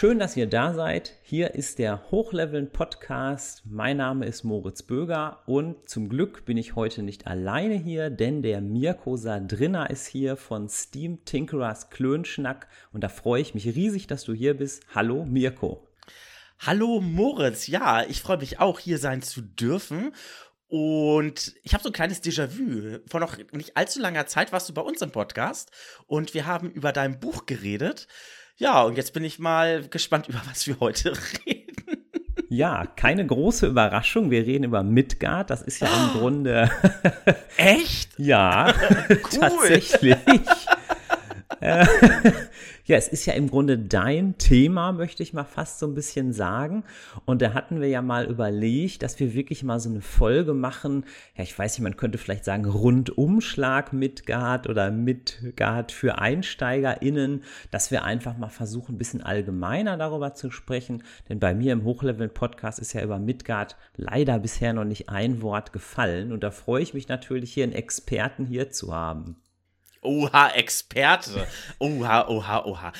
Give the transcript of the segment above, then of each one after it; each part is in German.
Schön, dass ihr da seid. Hier ist der Hochleveln Podcast. Mein Name ist Moritz Böger und zum Glück bin ich heute nicht alleine hier, denn der Mirko Sadrina ist hier von Steam Tinkerers Klönschnack und da freue ich mich riesig, dass du hier bist. Hallo Mirko. Hallo Moritz. Ja, ich freue mich auch hier sein zu dürfen. Und ich habe so ein kleines Déjà-vu. Vor noch nicht allzu langer Zeit warst du bei uns im Podcast und wir haben über dein Buch geredet. Ja, und jetzt bin ich mal gespannt, über was wir heute reden. Ja, keine große Überraschung. Wir reden über Midgard. Das ist ja im oh. Grunde. Echt? ja, cool. tatsächlich. Ja, es ist ja im Grunde dein Thema, möchte ich mal fast so ein bisschen sagen. Und da hatten wir ja mal überlegt, dass wir wirklich mal so eine Folge machen. Ja, ich weiß nicht, man könnte vielleicht sagen Rundumschlag Midgard oder Midgard für EinsteigerInnen, dass wir einfach mal versuchen, ein bisschen allgemeiner darüber zu sprechen. Denn bei mir im Hochlevel-Podcast ist ja über Midgard leider bisher noch nicht ein Wort gefallen. Und da freue ich mich natürlich, hier einen Experten hier zu haben. Oha, Experte. Oha, oha, oha.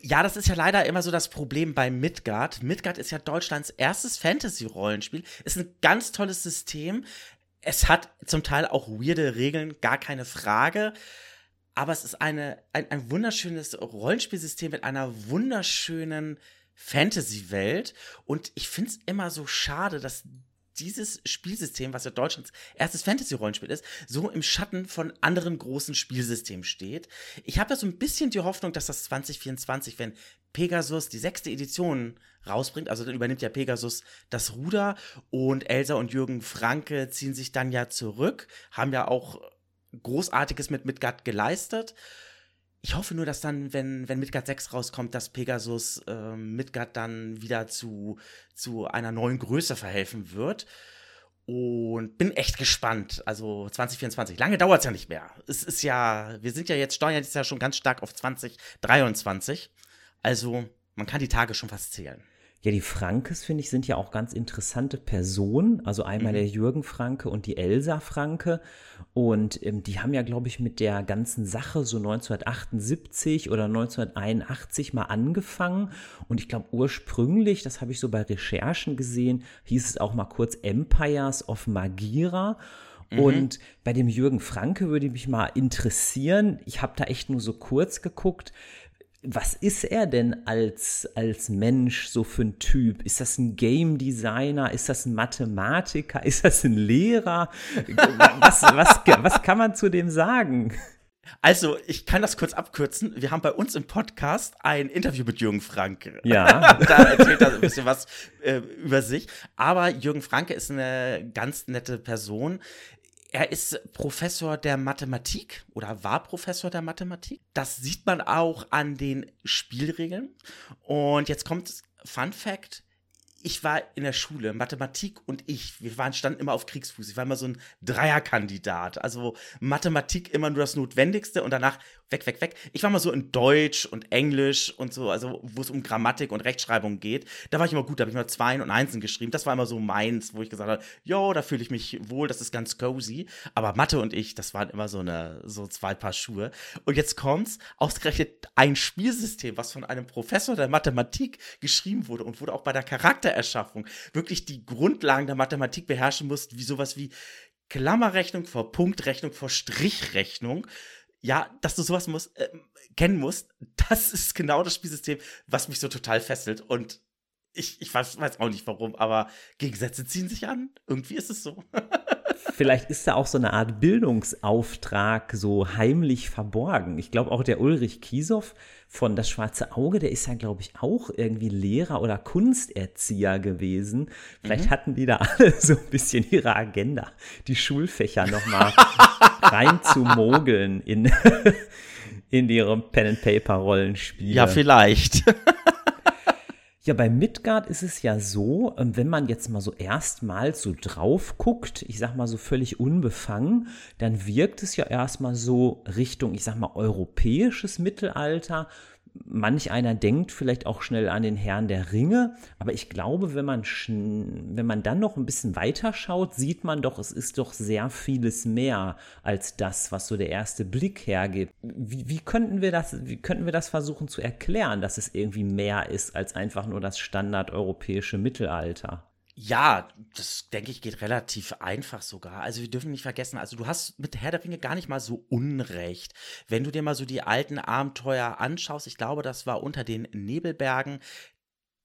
Ja, das ist ja leider immer so das Problem bei Midgard. Midgard ist ja Deutschlands erstes Fantasy-Rollenspiel. Ist ein ganz tolles System. Es hat zum Teil auch weirde Regeln, gar keine Frage. Aber es ist eine, ein, ein wunderschönes Rollenspielsystem mit einer wunderschönen Fantasy-Welt. Und ich finde es immer so schade, dass dieses Spielsystem, was ja Deutschlands erstes Fantasy-Rollenspiel ist, so im Schatten von anderen großen Spielsystemen steht. Ich habe ja so ein bisschen die Hoffnung, dass das 2024, wenn Pegasus die sechste Edition rausbringt, also dann übernimmt ja Pegasus das Ruder und Elsa und Jürgen Franke ziehen sich dann ja zurück, haben ja auch Großartiges mit Midgard geleistet ich hoffe nur, dass dann, wenn, wenn Midgard 6 rauskommt, dass Pegasus äh, Midgard dann wieder zu, zu einer neuen Größe verhelfen wird. Und bin echt gespannt. Also 2024. Lange dauert es ja nicht mehr. Es ist ja, wir sind ja jetzt, steuern jetzt ja schon ganz stark auf 2023. Also man kann die Tage schon fast zählen. Ja, die Frankes, finde ich, sind ja auch ganz interessante Personen. Also einmal mhm. der Jürgen Franke und die Elsa Franke. Und ähm, die haben ja, glaube ich, mit der ganzen Sache so 1978 oder 1981 mal angefangen. Und ich glaube, ursprünglich, das habe ich so bei Recherchen gesehen, hieß es auch mal kurz Empires of Magira. Mhm. Und bei dem Jürgen Franke würde mich mal interessieren, ich habe da echt nur so kurz geguckt, was ist er denn als, als Mensch so für ein Typ? Ist das ein Game Designer? Ist das ein Mathematiker? Ist das ein Lehrer? Was, was, was kann man zu dem sagen? Also, ich kann das kurz abkürzen. Wir haben bei uns im Podcast ein Interview mit Jürgen Franke. Ja. da erzählt er ein bisschen was äh, über sich. Aber Jürgen Franke ist eine ganz nette Person. Er ist Professor der Mathematik oder war Professor der Mathematik. Das sieht man auch an den Spielregeln. Und jetzt kommt Fun Fact ich war in der Schule, Mathematik und ich, wir waren, standen immer auf Kriegsfuß. Ich war immer so ein Dreierkandidat. Also Mathematik immer nur das Notwendigste und danach weg, weg, weg. Ich war mal so in Deutsch und Englisch und so, also wo es um Grammatik und Rechtschreibung geht. Da war ich immer gut, da habe ich mal Zweien und Einsen geschrieben. Das war immer so meins, wo ich gesagt habe, jo, da fühle ich mich wohl, das ist ganz cozy. Aber Mathe und ich, das waren immer so eine, so zwei Paar Schuhe. Und jetzt kommt's, ausgerechnet ein Spielsystem, was von einem Professor der Mathematik geschrieben wurde und wurde auch bei der Charakter Erschaffung wirklich die Grundlagen der Mathematik beherrschen musst, wie sowas wie Klammerrechnung vor Punktrechnung vor Strichrechnung. Ja, dass du sowas musst, äh, kennen musst, das ist genau das Spielsystem, was mich so total fesselt. Und ich, ich weiß, weiß auch nicht warum, aber Gegensätze ziehen sich an. Irgendwie ist es so. Vielleicht ist da auch so eine Art Bildungsauftrag so heimlich verborgen. Ich glaube auch der Ulrich Kiesow von Das Schwarze Auge, der ist ja, glaube ich, auch irgendwie Lehrer oder Kunsterzieher gewesen. Vielleicht mhm. hatten die da alle so ein bisschen ihre Agenda, die Schulfächer nochmal reinzumogeln in, in ihre Pen-and-Paper-Rollenspiele. Ja, vielleicht. Ja, bei Midgard ist es ja so, ähm, wenn man jetzt mal so erstmals so drauf guckt, ich sag mal so völlig unbefangen, dann wirkt es ja erstmal so Richtung, ich sag mal, europäisches Mittelalter manch einer denkt vielleicht auch schnell an den Herrn der Ringe, aber ich glaube, wenn man, wenn man dann noch ein bisschen weiter schaut, sieht man doch, es ist doch sehr vieles mehr als das, was so der erste Blick hergibt. Wie, wie könnten wir das, wie könnten wir das versuchen zu erklären, dass es irgendwie mehr ist als einfach nur das standardeuropäische Mittelalter? Ja, das denke ich geht relativ einfach sogar. Also wir dürfen nicht vergessen, also du hast mit Herr der Ringe gar nicht mal so unrecht. Wenn du dir mal so die alten Abenteuer anschaust, ich glaube, das war unter den Nebelbergen,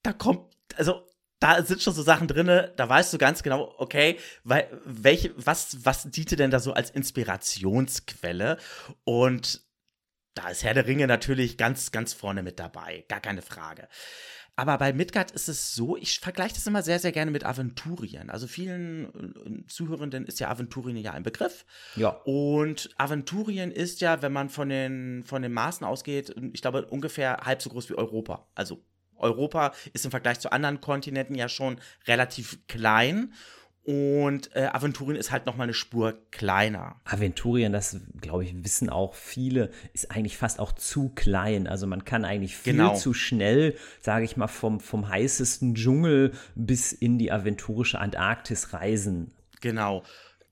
da kommt, also da sind schon so Sachen drin, da weißt du ganz genau, okay, weil, welche, was, was diente denn da so als Inspirationsquelle? Und da ist Herr der Ringe natürlich ganz, ganz vorne mit dabei, gar keine Frage. Aber bei Midgard ist es so, ich vergleiche das immer sehr, sehr gerne mit Aventurien. Also vielen äh, Zuhörenden ist ja Aventurien ja ein Begriff. Ja. Und Aventurien ist ja, wenn man von den, von den Maßen ausgeht, ich glaube ungefähr halb so groß wie Europa. Also Europa ist im Vergleich zu anderen Kontinenten ja schon relativ klein. Und äh, Aventurien ist halt noch mal eine Spur kleiner. Aventurien, das glaube ich, wissen auch viele, ist eigentlich fast auch zu klein. Also man kann eigentlich viel genau. zu schnell, sage ich mal, vom, vom heißesten Dschungel bis in die aventurische Antarktis reisen. Genau.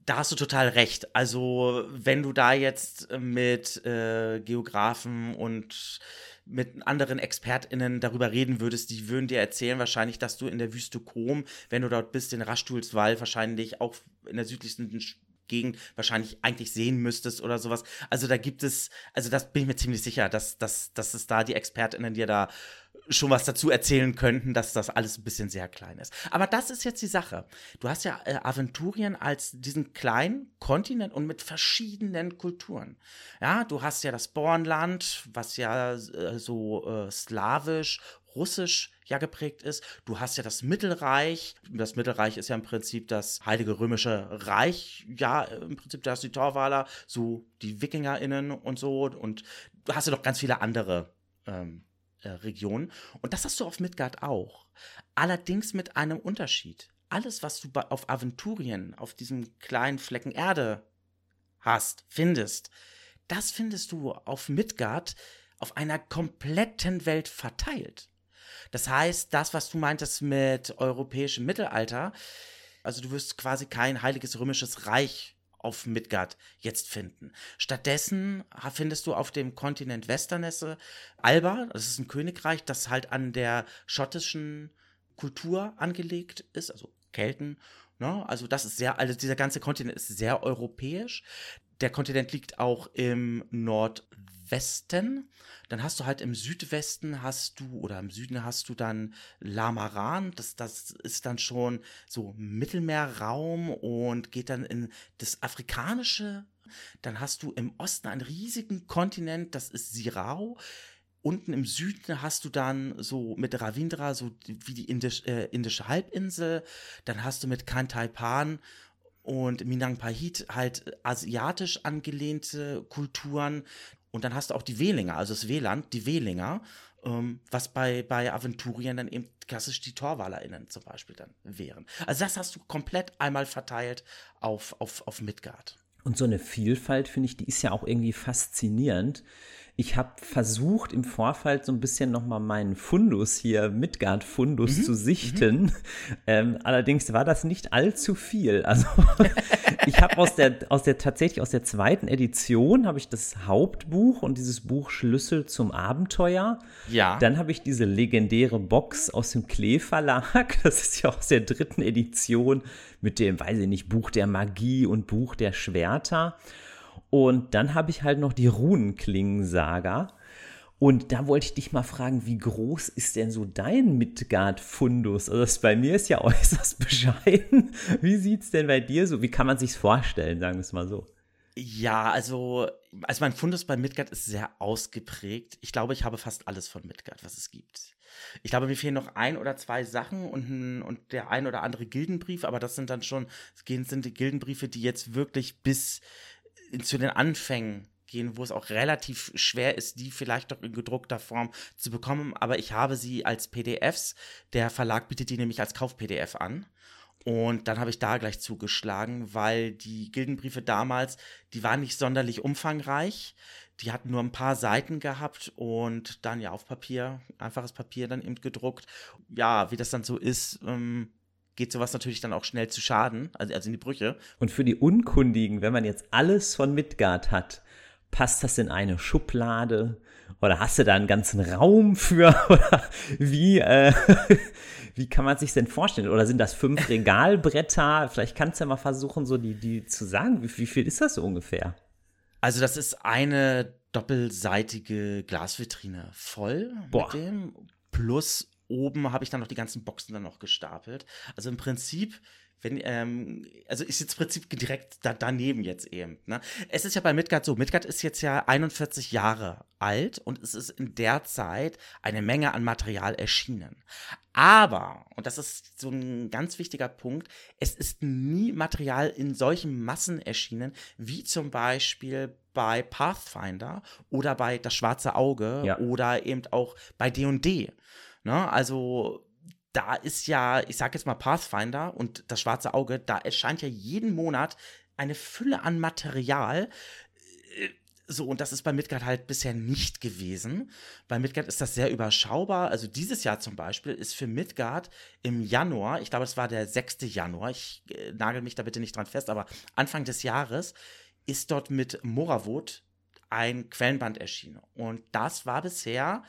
Da hast du total recht. Also, wenn du da jetzt mit äh, Geografen und mit anderen ExpertInnen darüber reden würdest, die würden dir erzählen wahrscheinlich, dass du in der Wüste Kom, wenn du dort bist, den Raschstulswall wahrscheinlich auch in der südlichsten Gegend wahrscheinlich eigentlich sehen müsstest oder sowas. Also da gibt es, also das bin ich mir ziemlich sicher, dass, dass, dass es da die ExpertInnen dir da schon was dazu erzählen könnten, dass das alles ein bisschen sehr klein ist. Aber das ist jetzt die Sache. Du hast ja äh, Aventurien als diesen kleinen Kontinent und mit verschiedenen Kulturen. Ja, du hast ja das Bornland, was ja äh, so äh, slawisch, russisch ja geprägt ist. Du hast ja das Mittelreich. Das Mittelreich ist ja im Prinzip das Heilige Römische Reich. Ja, im Prinzip da hast du die Torwaler, so die WikingerInnen und so. Und du hast ja noch ganz viele andere ähm, äh. Und das hast du auf Midgard auch. Allerdings mit einem Unterschied. Alles, was du auf Aventurien, auf diesem kleinen Flecken Erde hast, findest, das findest du auf Midgard auf einer kompletten Welt verteilt. Das heißt, das, was du meintest mit europäischem Mittelalter, also du wirst quasi kein heiliges römisches Reich auf Midgard jetzt finden. Stattdessen findest du auf dem Kontinent Westernesse Alba, das ist ein Königreich, das halt an der schottischen Kultur angelegt ist, also Kelten. Ne? Also das ist sehr, also dieser ganze Kontinent ist sehr europäisch. Der Kontinent liegt auch im Nordwesten. Dann hast du halt im Südwesten hast du oder im Süden hast du dann Lamaran. Das, das ist dann schon so Mittelmeerraum und geht dann in das Afrikanische. Dann hast du im Osten einen riesigen Kontinent, das ist Sirau. Unten im Süden hast du dann so mit Ravindra, so wie die Indisch, äh, indische Halbinsel. Dann hast du mit Kantaipan und Minang Pahit halt asiatisch angelehnte Kulturen. Und dann hast du auch die Wehlinger, also das Wehland, die Wehlinger, ähm, was bei, bei Aventurien dann eben klassisch die TorwalerInnen zum Beispiel dann wären. Also das hast du komplett einmal verteilt auf, auf, auf Midgard. Und so eine Vielfalt, finde ich, die ist ja auch irgendwie faszinierend. Ich habe versucht, im Vorfeld so ein bisschen nochmal meinen Fundus hier, Midgard-Fundus mhm. zu sichten. Mhm. Ähm, allerdings war das nicht allzu viel. Also ich habe aus der, aus der, tatsächlich aus der zweiten Edition habe ich das Hauptbuch und dieses Buch Schlüssel zum Abenteuer. Ja. Dann habe ich diese legendäre Box aus dem Klee Verlag. Das ist ja aus der dritten Edition mit dem, weiß ich nicht, Buch der Magie und Buch der Schwerter. Und dann habe ich halt noch die Runenklingensaga. Und da wollte ich dich mal fragen, wie groß ist denn so dein Midgard-Fundus? Also das bei mir ist ja äußerst bescheiden. Wie sieht es denn bei dir so? Wie kann man sich's vorstellen, sagen wir es mal so? Ja, also, also mein Fundus bei Midgard ist sehr ausgeprägt. Ich glaube, ich habe fast alles von Midgard, was es gibt. Ich glaube, mir fehlen noch ein oder zwei Sachen und, und der ein oder andere Gildenbrief, aber das sind dann schon, sind die Gildenbriefe, die jetzt wirklich bis zu den Anfängen gehen, wo es auch relativ schwer ist, die vielleicht doch in gedruckter Form zu bekommen. Aber ich habe sie als PDFs. Der Verlag bietet die nämlich als Kauf-PDF an. Und dann habe ich da gleich zugeschlagen, weil die Gildenbriefe damals, die waren nicht sonderlich umfangreich. Die hat nur ein paar Seiten gehabt und dann ja auf Papier, einfaches Papier dann eben gedruckt. Ja, wie das dann so ist, ähm, geht sowas natürlich dann auch schnell zu Schaden, also, also in die Brüche. Und für die Unkundigen, wenn man jetzt alles von Midgard hat, passt das in eine Schublade? Oder hast du da einen ganzen Raum für? Oder wie, äh, wie kann man sich denn vorstellen? Oder sind das fünf Regalbretter? Vielleicht kannst du ja mal versuchen, so die, die zu sagen. Wie, wie viel ist das so ungefähr? Also, das ist eine doppelseitige Glasvitrine voll Boah. mit dem. Plus oben habe ich dann noch die ganzen Boxen dann noch gestapelt. Also im Prinzip wenn, ähm, also ist jetzt im Prinzip direkt da, daneben jetzt eben. Ne? Es ist ja bei Midgard so, Midgard ist jetzt ja 41 Jahre alt und es ist in der Zeit eine Menge an Material erschienen. Aber, und das ist so ein ganz wichtiger Punkt, es ist nie Material in solchen Massen erschienen, wie zum Beispiel bei Pathfinder oder bei Das Schwarze Auge ja. oder eben auch bei D&D. Ne? Also da ist ja, ich sag jetzt mal Pathfinder und das schwarze Auge, da erscheint ja jeden Monat eine Fülle an Material. Äh, so, und das ist bei Midgard halt bisher nicht gewesen. Bei Midgard ist das sehr überschaubar. Also dieses Jahr zum Beispiel ist für Midgard im Januar, ich glaube, es war der 6. Januar, ich äh, nagel mich da bitte nicht dran fest, aber Anfang des Jahres ist dort mit Moravot ein Quellenband erschienen. Und das war bisher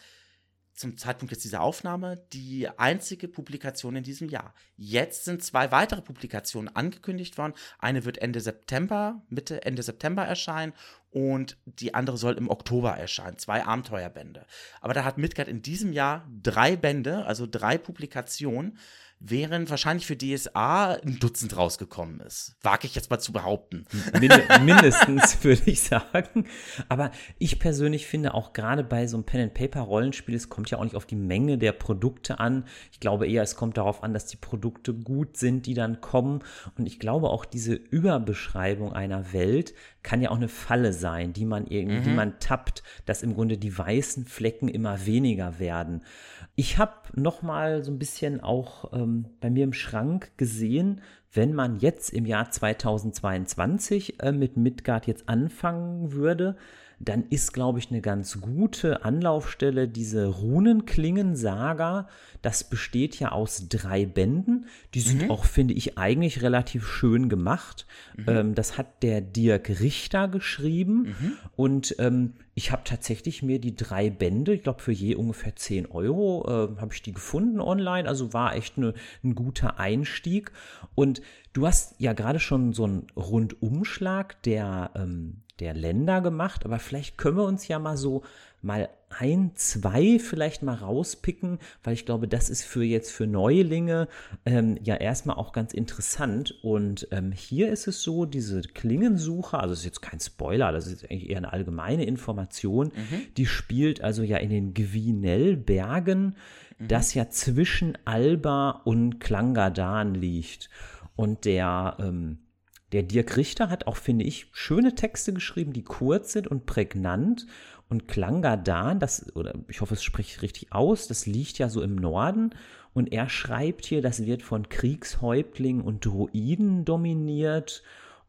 zum Zeitpunkt jetzt dieser Aufnahme die einzige Publikation in diesem Jahr. Jetzt sind zwei weitere Publikationen angekündigt worden. Eine wird Ende September, Mitte, Ende September erscheinen und die andere soll im Oktober erscheinen. Zwei Abenteuerbände. Aber da hat Midgard in diesem Jahr drei Bände, also drei Publikationen während wahrscheinlich für DSA ein Dutzend rausgekommen ist. Wage ich jetzt mal zu behaupten. Mind mindestens, würde ich sagen. Aber ich persönlich finde auch gerade bei so einem Pen-and-Paper-Rollenspiel, es kommt ja auch nicht auf die Menge der Produkte an. Ich glaube eher, es kommt darauf an, dass die Produkte gut sind, die dann kommen. Und ich glaube auch diese Überbeschreibung einer Welt kann ja auch eine Falle sein, die man irgendwie, mhm. man tappt, dass im Grunde die weißen Flecken immer weniger werden. Ich habe noch mal so ein bisschen auch ähm, bei mir im Schrank gesehen, wenn man jetzt im Jahr 2022 äh, mit Midgard jetzt anfangen würde, dann ist, glaube ich, eine ganz gute Anlaufstelle diese Runenklingen-Saga. Das besteht ja aus drei Bänden. Die sind mhm. auch, finde ich, eigentlich relativ schön gemacht. Mhm. Ähm, das hat der Dirk Richter geschrieben. Mhm. Und ähm, ich habe tatsächlich mir die drei Bände, ich glaube für je ungefähr 10 Euro, äh, habe ich die gefunden online. Also war echt ne, ein guter Einstieg. Und du hast ja gerade schon so einen Rundumschlag der ähm, der Länder gemacht, aber vielleicht können wir uns ja mal so mal ein, zwei vielleicht mal rauspicken, weil ich glaube, das ist für jetzt für Neulinge ähm, ja erstmal auch ganz interessant. Und ähm, hier ist es so, diese Klingensuche, also ist jetzt kein Spoiler, das ist eigentlich eher eine allgemeine Information, mhm. die spielt also ja in den Gvinell-Bergen, mhm. das ja zwischen Alba und Klangadan liegt. Und der ähm, der Dirk Richter hat auch, finde ich, schöne Texte geschrieben, die kurz sind und prägnant. Und Klangadan, das, oder ich hoffe, es spricht richtig aus, das liegt ja so im Norden. Und er schreibt hier, das wird von Kriegshäuptlingen und Druiden dominiert.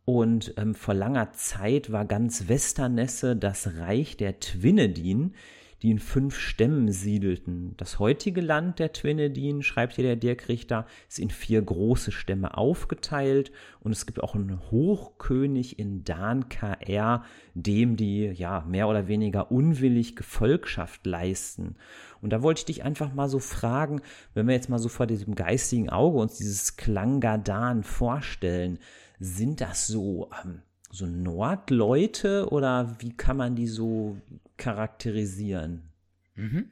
Und ähm, vor langer Zeit war ganz Westernesse das Reich der Twinedin, die in fünf Stämmen siedelten. Das heutige Land der Twinedin, schreibt hier der Dirk Richter, ist in vier große Stämme aufgeteilt und es gibt auch einen Hochkönig in Dan KR, dem die ja mehr oder weniger unwillig Gefolgschaft leisten. Und da wollte ich dich einfach mal so fragen, wenn wir jetzt mal so vor diesem geistigen Auge uns dieses Klangadan vorstellen, sind das so ähm, so Nordleute oder wie kann man die so charakterisieren? Mhm.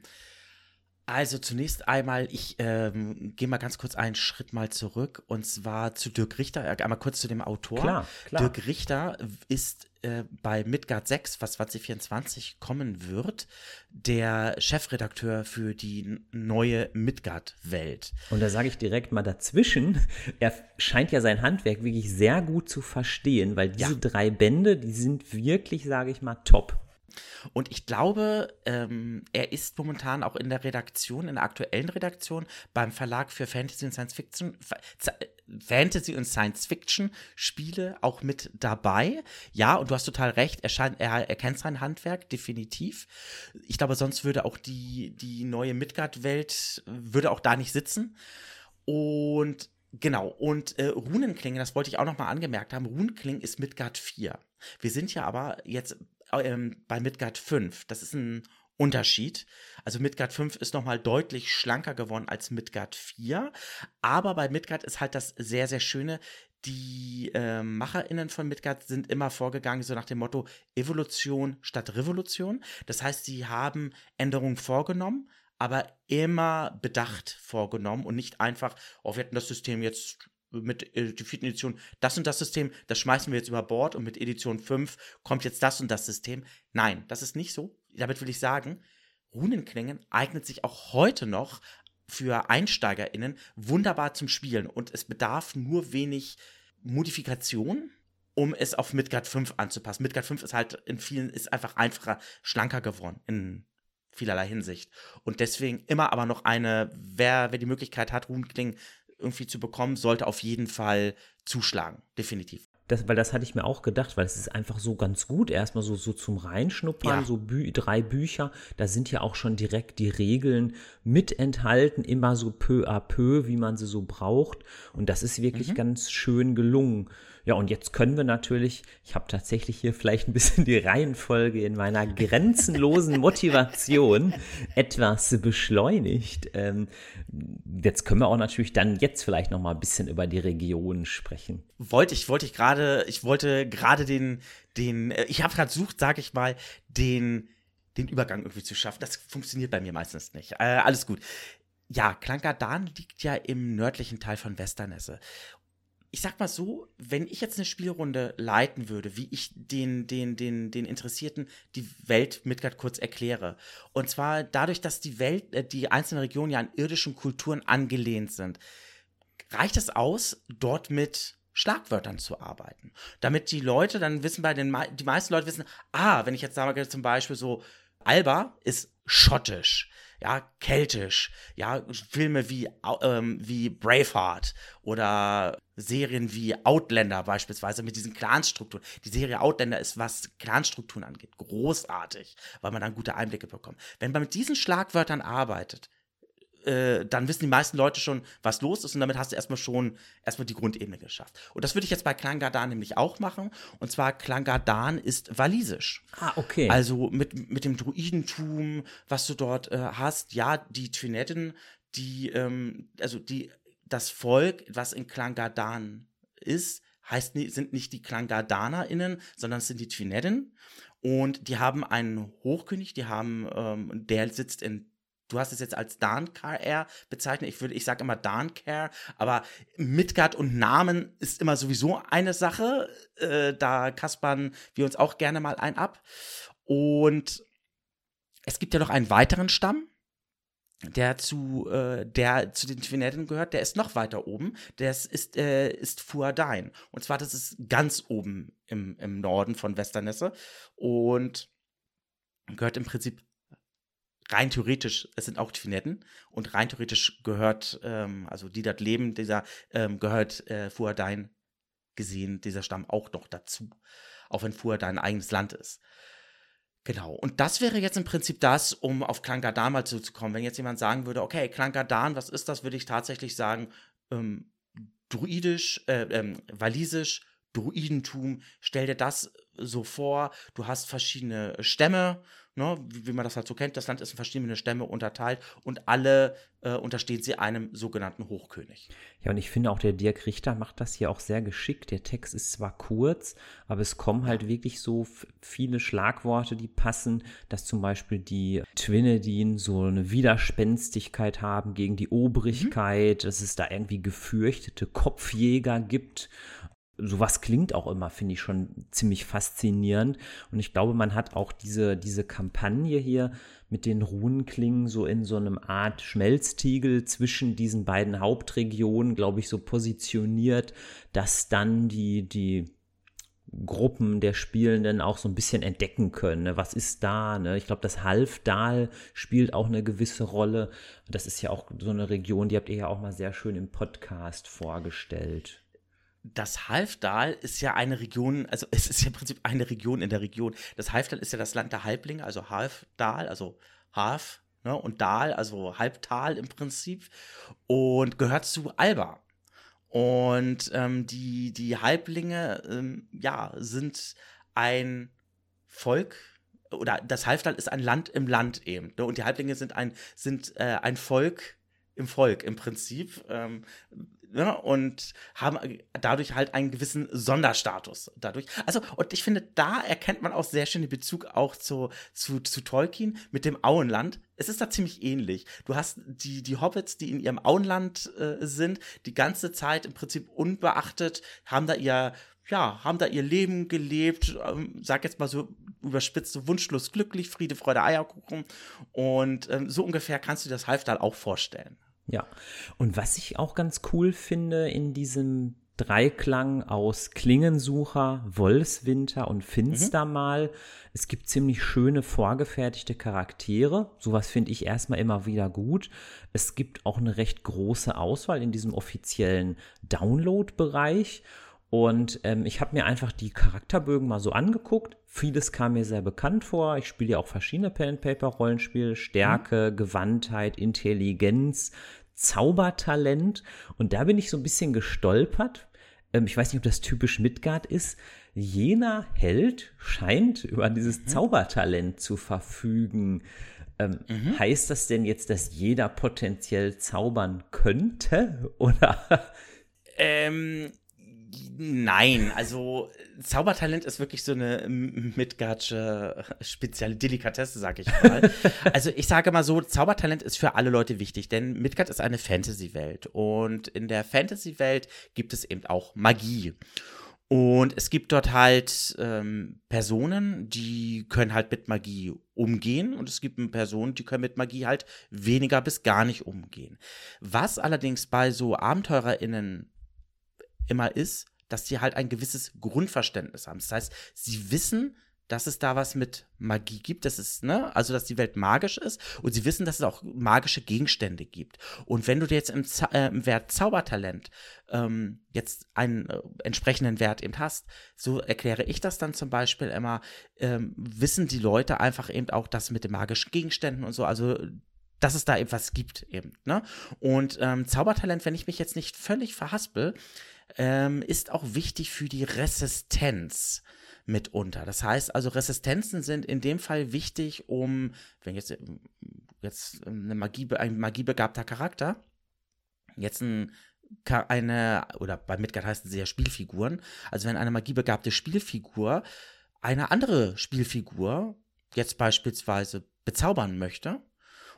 Also zunächst einmal, ich ähm, gehe mal ganz kurz einen Schritt mal zurück und zwar zu Dirk Richter, äh, einmal kurz zu dem Autor. Klar, klar. Dirk Richter ist äh, bei Midgard 6, was 2024 kommen wird, der Chefredakteur für die neue Midgard-Welt. Und da sage ich direkt mal dazwischen, er scheint ja sein Handwerk wirklich sehr gut zu verstehen, weil diese ja. drei Bände, die sind wirklich, sage ich mal, top. Und ich glaube, ähm, er ist momentan auch in der Redaktion, in der aktuellen Redaktion beim Verlag für Fantasy und Science Fiction, Fantasy und Science Fiction Spiele auch mit dabei. Ja, und du hast total recht, er, scheint, er, er kennt sein Handwerk, definitiv. Ich glaube, sonst würde auch die, die neue Midgard-Welt, würde auch da nicht sitzen. Und Genau, und äh, Runenklingen, das wollte ich auch noch mal angemerkt haben, Runenklingen ist Midgard 4. Wir sind ja aber jetzt ähm, bei Midgard 5. Das ist ein Unterschied. Also Midgard 5 ist noch mal deutlich schlanker geworden als Midgard 4. Aber bei Midgard ist halt das sehr, sehr Schöne. Die äh, MacherInnen von Midgard sind immer vorgegangen, so nach dem Motto Evolution statt Revolution. Das heißt, sie haben Änderungen vorgenommen, aber immer bedacht vorgenommen und nicht einfach, oh, wir hätten das System jetzt mit äh, der vierten Edition das und das System, das schmeißen wir jetzt über Bord und mit Edition 5 kommt jetzt das und das System. Nein, das ist nicht so. Damit will ich sagen, Runenklingen eignet sich auch heute noch für EinsteigerInnen wunderbar zum Spielen und es bedarf nur wenig Modifikation, um es auf Midgard 5 anzupassen. Midgard 5 ist halt in vielen, ist einfach einfacher, schlanker geworden in vielerlei Hinsicht. Und deswegen immer aber noch eine, wer, wer die Möglichkeit hat, Runenklingen irgendwie zu bekommen, sollte auf jeden Fall zuschlagen, definitiv. Das, weil das hatte ich mir auch gedacht, weil es ist einfach so ganz gut, erstmal so, so zum Reinschnuppern, ja. so Bü drei Bücher, da sind ja auch schon direkt die Regeln mit enthalten, immer so peu à peu, wie man sie so braucht. Und das ist wirklich mhm. ganz schön gelungen. Ja, und jetzt können wir natürlich, ich habe tatsächlich hier vielleicht ein bisschen die Reihenfolge in meiner grenzenlosen Motivation etwas beschleunigt. Ähm, jetzt können wir auch natürlich dann jetzt vielleicht noch mal ein bisschen über die Region sprechen. Wollte ich, wollte ich gerade, ich wollte gerade den, den, äh, ich habe gerade sucht, sage ich mal, den den Übergang irgendwie zu schaffen. Das funktioniert bei mir meistens nicht. Äh, alles gut. Ja, Klankadan liegt ja im nördlichen Teil von Westernesse ich sag mal so, wenn ich jetzt eine Spielrunde leiten würde, wie ich den, den, den, den Interessierten die Welt Midgard kurz erkläre. Und zwar dadurch, dass die Welt, äh, die einzelnen Regionen ja an irdischen Kulturen angelehnt sind, reicht es aus, dort mit Schlagwörtern zu arbeiten. Damit die Leute dann wissen, bei den, die meisten Leute wissen, ah, wenn ich jetzt sage zum Beispiel so, Alba ist schottisch ja, keltisch, ja, Filme wie, ähm, wie Braveheart oder Serien wie Outlander beispielsweise mit diesen Clanstrukturen. Die Serie Outlander ist, was Clanstrukturen angeht, großartig, weil man dann gute Einblicke bekommt. Wenn man mit diesen Schlagwörtern arbeitet, äh, dann wissen die meisten Leute schon, was los ist und damit hast du erstmal schon erstmal die Grundebene geschafft. Und das würde ich jetzt bei Klangadan nämlich auch machen. Und zwar Klangadan ist walisisch. Ah, okay. Also mit, mit dem Druidentum, was du dort äh, hast. Ja, die Twinetten, die, ähm, also die, das Volk, was in Klangadan ist, heißt, sind nicht die KlangadanerInnen, sondern es sind die Twinetten. Und die haben einen Hochkönig, die haben, ähm, der sitzt in du hast es jetzt als Dankar bezeichnet. Ich würde, ich sage immer Dankar, aber Midgard und Namen ist immer sowieso eine Sache. Äh, da kaspern wir uns auch gerne mal ein ab. Und es gibt ja noch einen weiteren Stamm, der zu, äh, der zu den Twinetten gehört, der ist noch weiter oben. Der ist, äh, ist Fuadain. Und zwar, das ist ganz oben im, im Norden von Westernesse und gehört im Prinzip rein theoretisch, es sind auch Twinetten und rein theoretisch gehört, ähm, also die dort leben, dieser ähm, gehört äh, Fuadain gesehen, dieser Stamm auch noch dazu. Auch wenn Fuadain eigenes Land ist. Genau. Und das wäre jetzt im Prinzip das, um auf Klangadan mal zuzukommen. Wenn jetzt jemand sagen würde, okay, Klangadan, was ist das, würde ich tatsächlich sagen, ähm, druidisch, äh, ähm, walisisch, Druidentum. Stell dir das so vor, du hast verschiedene Stämme, ne, wie, wie, man das halt so kennt. Das Land ist in verschiedene Stämme unterteilt und alle äh, unterstehen sie einem sogenannten Hochkönig. Ja, und ich finde auch, der Dirk Richter macht das hier auch sehr geschickt. Der Text ist zwar kurz, aber es kommen halt wirklich so viele Schlagworte, die passen, dass zum Beispiel die Twinedin so eine Widerspenstigkeit haben gegen die Obrigkeit, mhm. dass es da irgendwie gefürchtete Kopfjäger gibt sowas klingt auch immer, finde ich schon ziemlich faszinierend. Und ich glaube, man hat auch diese, diese Kampagne hier mit den Runenklingen so in so einem Art Schmelztiegel zwischen diesen beiden Hauptregionen, glaube ich, so positioniert, dass dann die, die Gruppen der Spielenden auch so ein bisschen entdecken können. Ne? Was ist da? Ne? Ich glaube, das Halfdal spielt auch eine gewisse Rolle. Das ist ja auch so eine Region, die habt ihr ja auch mal sehr schön im Podcast vorgestellt. Das Halfdal ist ja eine Region, also es ist ja im Prinzip eine Region in der Region. Das Halfdal ist ja das Land der Halblinge, also Halfdal, also Half ne, und Dal, also Halbtal im Prinzip, und gehört zu Alba. Und ähm, die, die Halblinge, ähm, ja, sind ein Volk, oder das Halftal ist ein Land im Land eben. Ne? Und die Halblinge sind ein, sind äh, ein Volk im Volk im Prinzip. Ähm, ne, und haben dadurch halt einen gewissen Sonderstatus dadurch. Also, und ich finde, da erkennt man auch sehr schön den Bezug auch zu, zu, zu Tolkien mit dem Auenland. Es ist da ziemlich ähnlich. Du hast die, die Hobbits, die in ihrem Auenland äh, sind, die ganze Zeit im Prinzip unbeachtet, haben da ihr, ja, haben da ihr Leben gelebt, ähm, sag jetzt mal so überspitzt, so wunschlos glücklich, Friede, Freude, Eierkuchen. Und ähm, so ungefähr kannst du dir das Halfdal auch vorstellen. Ja, und was ich auch ganz cool finde in diesem Dreiklang aus Klingensucher, Wolfswinter und Finstermal. Mhm. Es gibt ziemlich schöne vorgefertigte Charaktere. Sowas finde ich erstmal immer wieder gut. Es gibt auch eine recht große Auswahl in diesem offiziellen Download-Bereich. Und ähm, ich habe mir einfach die Charakterbögen mal so angeguckt. Vieles kam mir sehr bekannt vor. Ich spiele ja auch verschiedene Pen-Paper-Rollenspiele. Stärke, mhm. Gewandtheit, Intelligenz, Zaubertalent. Und da bin ich so ein bisschen gestolpert. Ähm, ich weiß nicht, ob das typisch Midgard ist. Jener Held scheint über dieses mhm. Zaubertalent zu verfügen. Ähm, mhm. Heißt das denn jetzt, dass jeder potenziell zaubern könnte? Oder? Ähm, Nein, also Zaubertalent ist wirklich so eine Midgardsche spezielle Delikatesse, sag ich mal. also ich sage mal so, Zaubertalent ist für alle Leute wichtig, denn Midgard ist eine Fantasy-Welt und in der Fantasy-Welt gibt es eben auch Magie. Und es gibt dort halt ähm, Personen, die können halt mit Magie umgehen und es gibt Personen, die können mit Magie halt weniger bis gar nicht umgehen. Was allerdings bei so AbenteurerInnen immer ist, dass sie halt ein gewisses Grundverständnis haben. Das heißt, sie wissen, dass es da was mit Magie gibt, dass es, ne, also dass die Welt magisch ist und sie wissen, dass es auch magische Gegenstände gibt. Und wenn du dir jetzt im, Za äh, im Wert Zaubertalent ähm, jetzt einen äh, entsprechenden Wert eben hast, so erkläre ich das dann zum Beispiel immer, ähm, wissen die Leute einfach eben auch, dass mit den magischen Gegenständen und so, also dass es da etwas gibt eben, ne? Und ähm, Zaubertalent, wenn ich mich jetzt nicht völlig verhaspel, ähm, ist auch wichtig für die Resistenz mitunter. Das heißt also, Resistenzen sind in dem Fall wichtig, um, wenn jetzt, jetzt eine Magie, ein magiebegabter Charakter jetzt ein eine, oder bei Midgard heißen sie ja Spielfiguren, also wenn eine magiebegabte Spielfigur eine andere Spielfigur jetzt beispielsweise bezaubern möchte,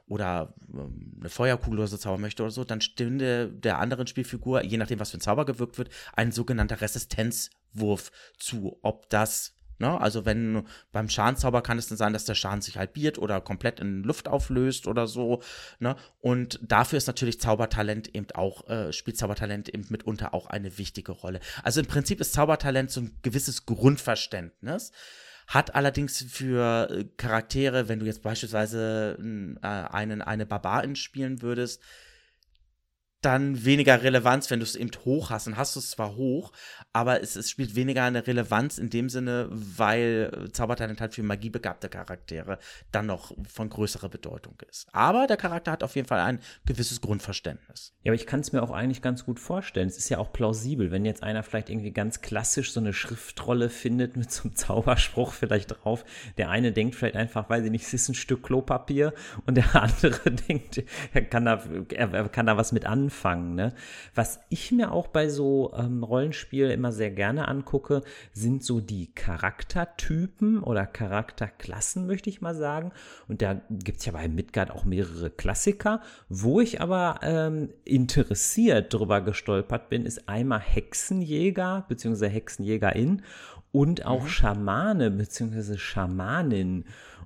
oder ähm, eine Feuerkugel oder so zaubern möchte oder so, dann stünde der anderen Spielfigur, je nachdem, was für ein Zauber gewirkt wird, ein sogenannter Resistenzwurf zu. Ob das Ne? Also wenn beim Scharnzauber kann es dann sein, dass der Schaden sich halbiert oder komplett in Luft auflöst oder so. Ne? Und dafür ist natürlich Zaubertalent eben auch, äh, spielt Zaubertalent eben mitunter auch eine wichtige Rolle. Also im Prinzip ist Zaubertalent so ein gewisses Grundverständnis hat allerdings für äh, Charaktere, wenn du jetzt beispielsweise äh, einen, eine Barbarin spielen würdest, dann weniger Relevanz, wenn du es eben hoch hast. Dann hast du es zwar hoch, aber es, es spielt weniger eine Relevanz in dem Sinne, weil Zaubertalent halt für magiebegabte Charaktere dann noch von größerer Bedeutung ist. Aber der Charakter hat auf jeden Fall ein gewisses Grundverständnis. Ja, aber ich kann es mir auch eigentlich ganz gut vorstellen. Es ist ja auch plausibel, wenn jetzt einer vielleicht irgendwie ganz klassisch so eine Schriftrolle findet mit so einem Zauberspruch vielleicht drauf. Der eine denkt vielleicht einfach, weiß ich nicht, es ist ein Stück Klopapier und der andere denkt, er kann da, er, er kann da was mit anfangen anfangen. Ne? Was ich mir auch bei so ähm, Rollenspielen immer sehr gerne angucke, sind so die Charaktertypen oder Charakterklassen, möchte ich mal sagen. Und da gibt es ja bei Midgard auch mehrere Klassiker. Wo ich aber ähm, interessiert drüber gestolpert bin, ist einmal Hexenjäger bzw. Hexenjägerin und auch mhm. Schamane bzw. Schamanin.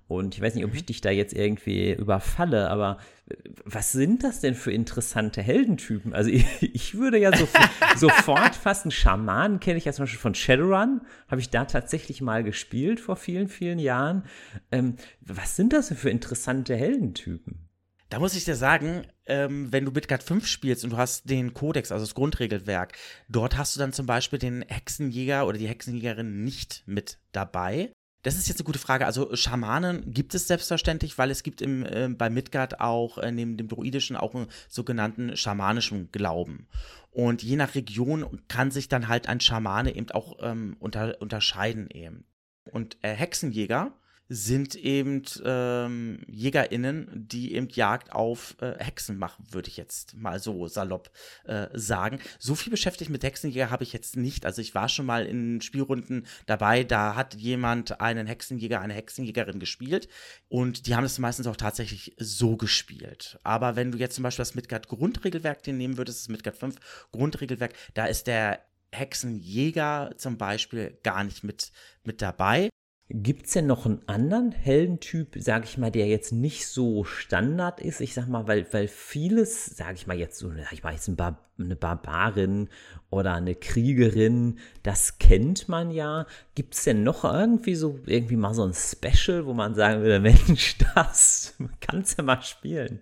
Und ich weiß nicht, ob ich mhm. dich da jetzt irgendwie überfalle, aber äh, was sind das denn für interessante Heldentypen? Also ich, ich würde ja so, sofort fast einen Schamanen kenne ich ja zum Beispiel von Shadowrun, habe ich da tatsächlich mal gespielt vor vielen, vielen Jahren. Ähm, was sind das denn für interessante Heldentypen? Da muss ich dir sagen, ähm, wenn du Midgard 5 spielst und du hast den Kodex, also das Grundregelwerk, dort hast du dann zum Beispiel den Hexenjäger oder die Hexenjägerin nicht mit dabei. Das ist jetzt eine gute Frage. Also Schamanen gibt es selbstverständlich, weil es gibt im, äh, bei Midgard auch äh, neben dem druidischen auch einen sogenannten schamanischen Glauben. Und je nach Region kann sich dann halt ein Schamane eben auch ähm, unter, unterscheiden eben. Und äh, Hexenjäger sind eben ähm, JägerInnen, die eben Jagd auf äh, Hexen machen, würde ich jetzt mal so salopp äh, sagen. So viel beschäftigt mit Hexenjäger habe ich jetzt nicht. Also ich war schon mal in Spielrunden dabei, da hat jemand einen Hexenjäger, eine Hexenjägerin gespielt und die haben das meistens auch tatsächlich so gespielt. Aber wenn du jetzt zum Beispiel das Midgard Grundregelwerk den nehmen würdest, das Midgard 5 Grundregelwerk, da ist der Hexenjäger zum Beispiel gar nicht mit, mit dabei. Gibt es denn noch einen anderen Heldentyp, sage ich mal, der jetzt nicht so Standard ist? Ich sag mal, weil, weil vieles, sage ich mal jetzt so, ich mal jetzt ein Bar, eine Barbarin oder eine Kriegerin, das kennt man ja. Gibt es denn noch irgendwie so, irgendwie mal so ein Special, wo man sagen würde, Mensch, das kannst du mal spielen?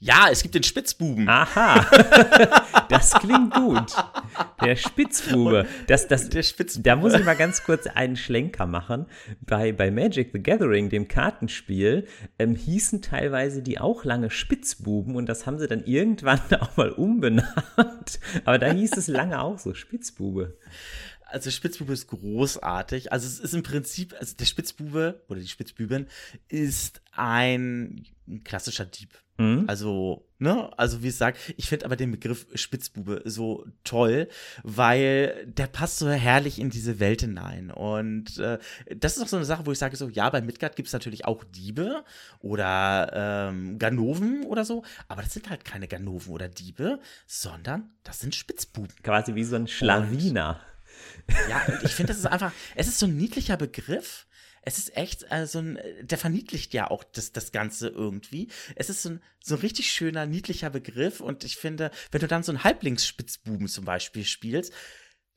Ja, es gibt den Spitzbuben. Aha, das klingt gut. Der Spitzbube. Das, das, der Spitzbube. Da muss ich mal ganz kurz einen Schlenker machen. Bei, bei Magic the Gathering, dem Kartenspiel, ähm, hießen teilweise die auch lange Spitzbuben und das haben sie dann irgendwann auch mal umbenannt. Aber da hieß es lange auch so, Spitzbube also Spitzbube ist großartig. Also es ist im Prinzip, also der Spitzbube oder die Spitzbübin ist ein klassischer Dieb. Mhm. Also, ne, also wie es sagt, ich finde aber den Begriff Spitzbube so toll, weil der passt so herrlich in diese Welt hinein. Und äh, das ist auch so eine Sache, wo ich sage so, ja, bei Midgard gibt es natürlich auch Diebe oder ähm, Ganoven oder so, aber das sind halt keine Ganoven oder Diebe, sondern das sind Spitzbuben. Quasi wie so ein Schlawiner. Und, ja, und ich finde, das ist einfach, es ist so ein niedlicher Begriff es ist echt äh, so ein, der verniedlicht ja auch das, das Ganze irgendwie. Es ist so ein, so ein richtig schöner, niedlicher Begriff und ich finde, wenn du dann so einen Halblingsspitzbuben zum Beispiel spielst,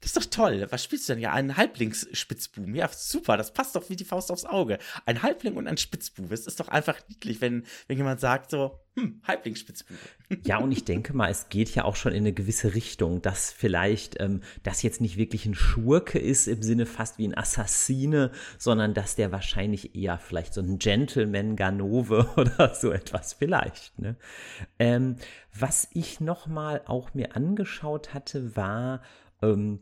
das ist doch toll. Was spielst du denn? Ja, einen Halblingsspitzbuben. Ja, super. Das passt doch wie die Faust aufs Auge. Ein Halbling und ein Spitzbube. Es ist doch einfach niedlich, wenn, wenn jemand sagt so, hm, Halblingsspitzbube. Ja, und ich denke mal, es geht ja auch schon in eine gewisse Richtung, dass vielleicht ähm, das jetzt nicht wirklich ein Schurke ist im Sinne fast wie ein Assassine, sondern dass der wahrscheinlich eher vielleicht so ein Gentleman Ganove oder so etwas vielleicht. Ne? Ähm, was ich noch mal auch mir angeschaut hatte, war ähm,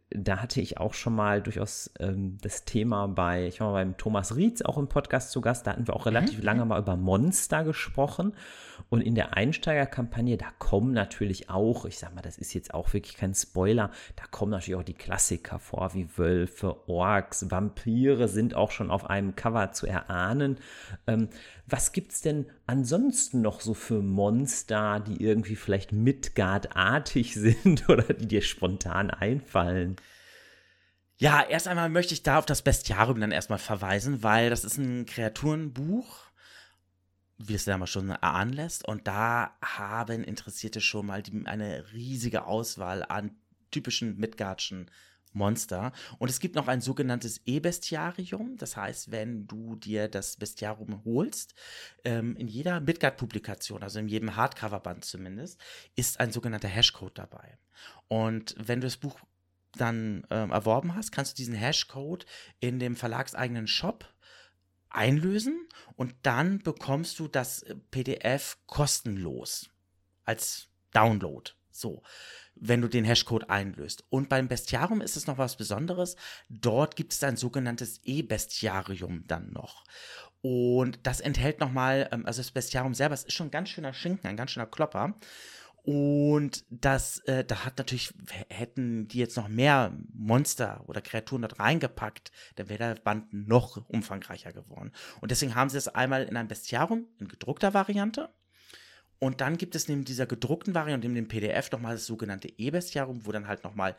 da hatte ich auch schon mal durchaus ähm, das Thema bei, ich war mal beim Thomas Rietz auch im Podcast zu Gast, da hatten wir auch relativ mhm. lange mal über Monster gesprochen. Und in der Einsteigerkampagne, da kommen natürlich auch, ich sag mal, das ist jetzt auch wirklich kein Spoiler, da kommen natürlich auch die Klassiker vor, wie Wölfe, Orks, Vampire sind auch schon auf einem Cover zu erahnen. Ähm, was gibt's denn ansonsten noch so für Monster, die irgendwie vielleicht Midgard-artig sind oder die dir spontan einfallen? Ja, erst einmal möchte ich da auf das Bestiarium dann erstmal verweisen, weil das ist ein Kreaturenbuch wie es damals schon erahnen lässt. Und da haben Interessierte schon mal die, eine riesige Auswahl an typischen Midgardschen Monster. Und es gibt noch ein sogenanntes E-Bestiarium. Das heißt, wenn du dir das Bestiarium holst, ähm, in jeder Midgard-Publikation, also in jedem Hardcover-Band zumindest, ist ein sogenannter Hashcode dabei. Und wenn du das Buch dann ähm, erworben hast, kannst du diesen Hashcode in dem verlagseigenen Shop einlösen und dann bekommst du das äh, PDF kostenlos als Download. So, wenn du den Hashcode einlöst. Und beim Bestiarium ist es noch was Besonderes. Dort gibt es ein sogenanntes E-Bestiarium dann noch. Und das enthält nochmal, ähm, also das Bestiarium selber, es ist schon ein ganz schöner Schinken, ein ganz schöner Klopper. Und das, äh, da hat natürlich, hätten die jetzt noch mehr Monster oder Kreaturen dort reingepackt, dann wäre der Band noch umfangreicher geworden. Und deswegen haben sie es einmal in einem Bestiarium, in gedruckter Variante. Und dann gibt es neben dieser gedruckten Variante, neben dem PDF, nochmal das sogenannte E-Bestiarium, wo dann halt nochmal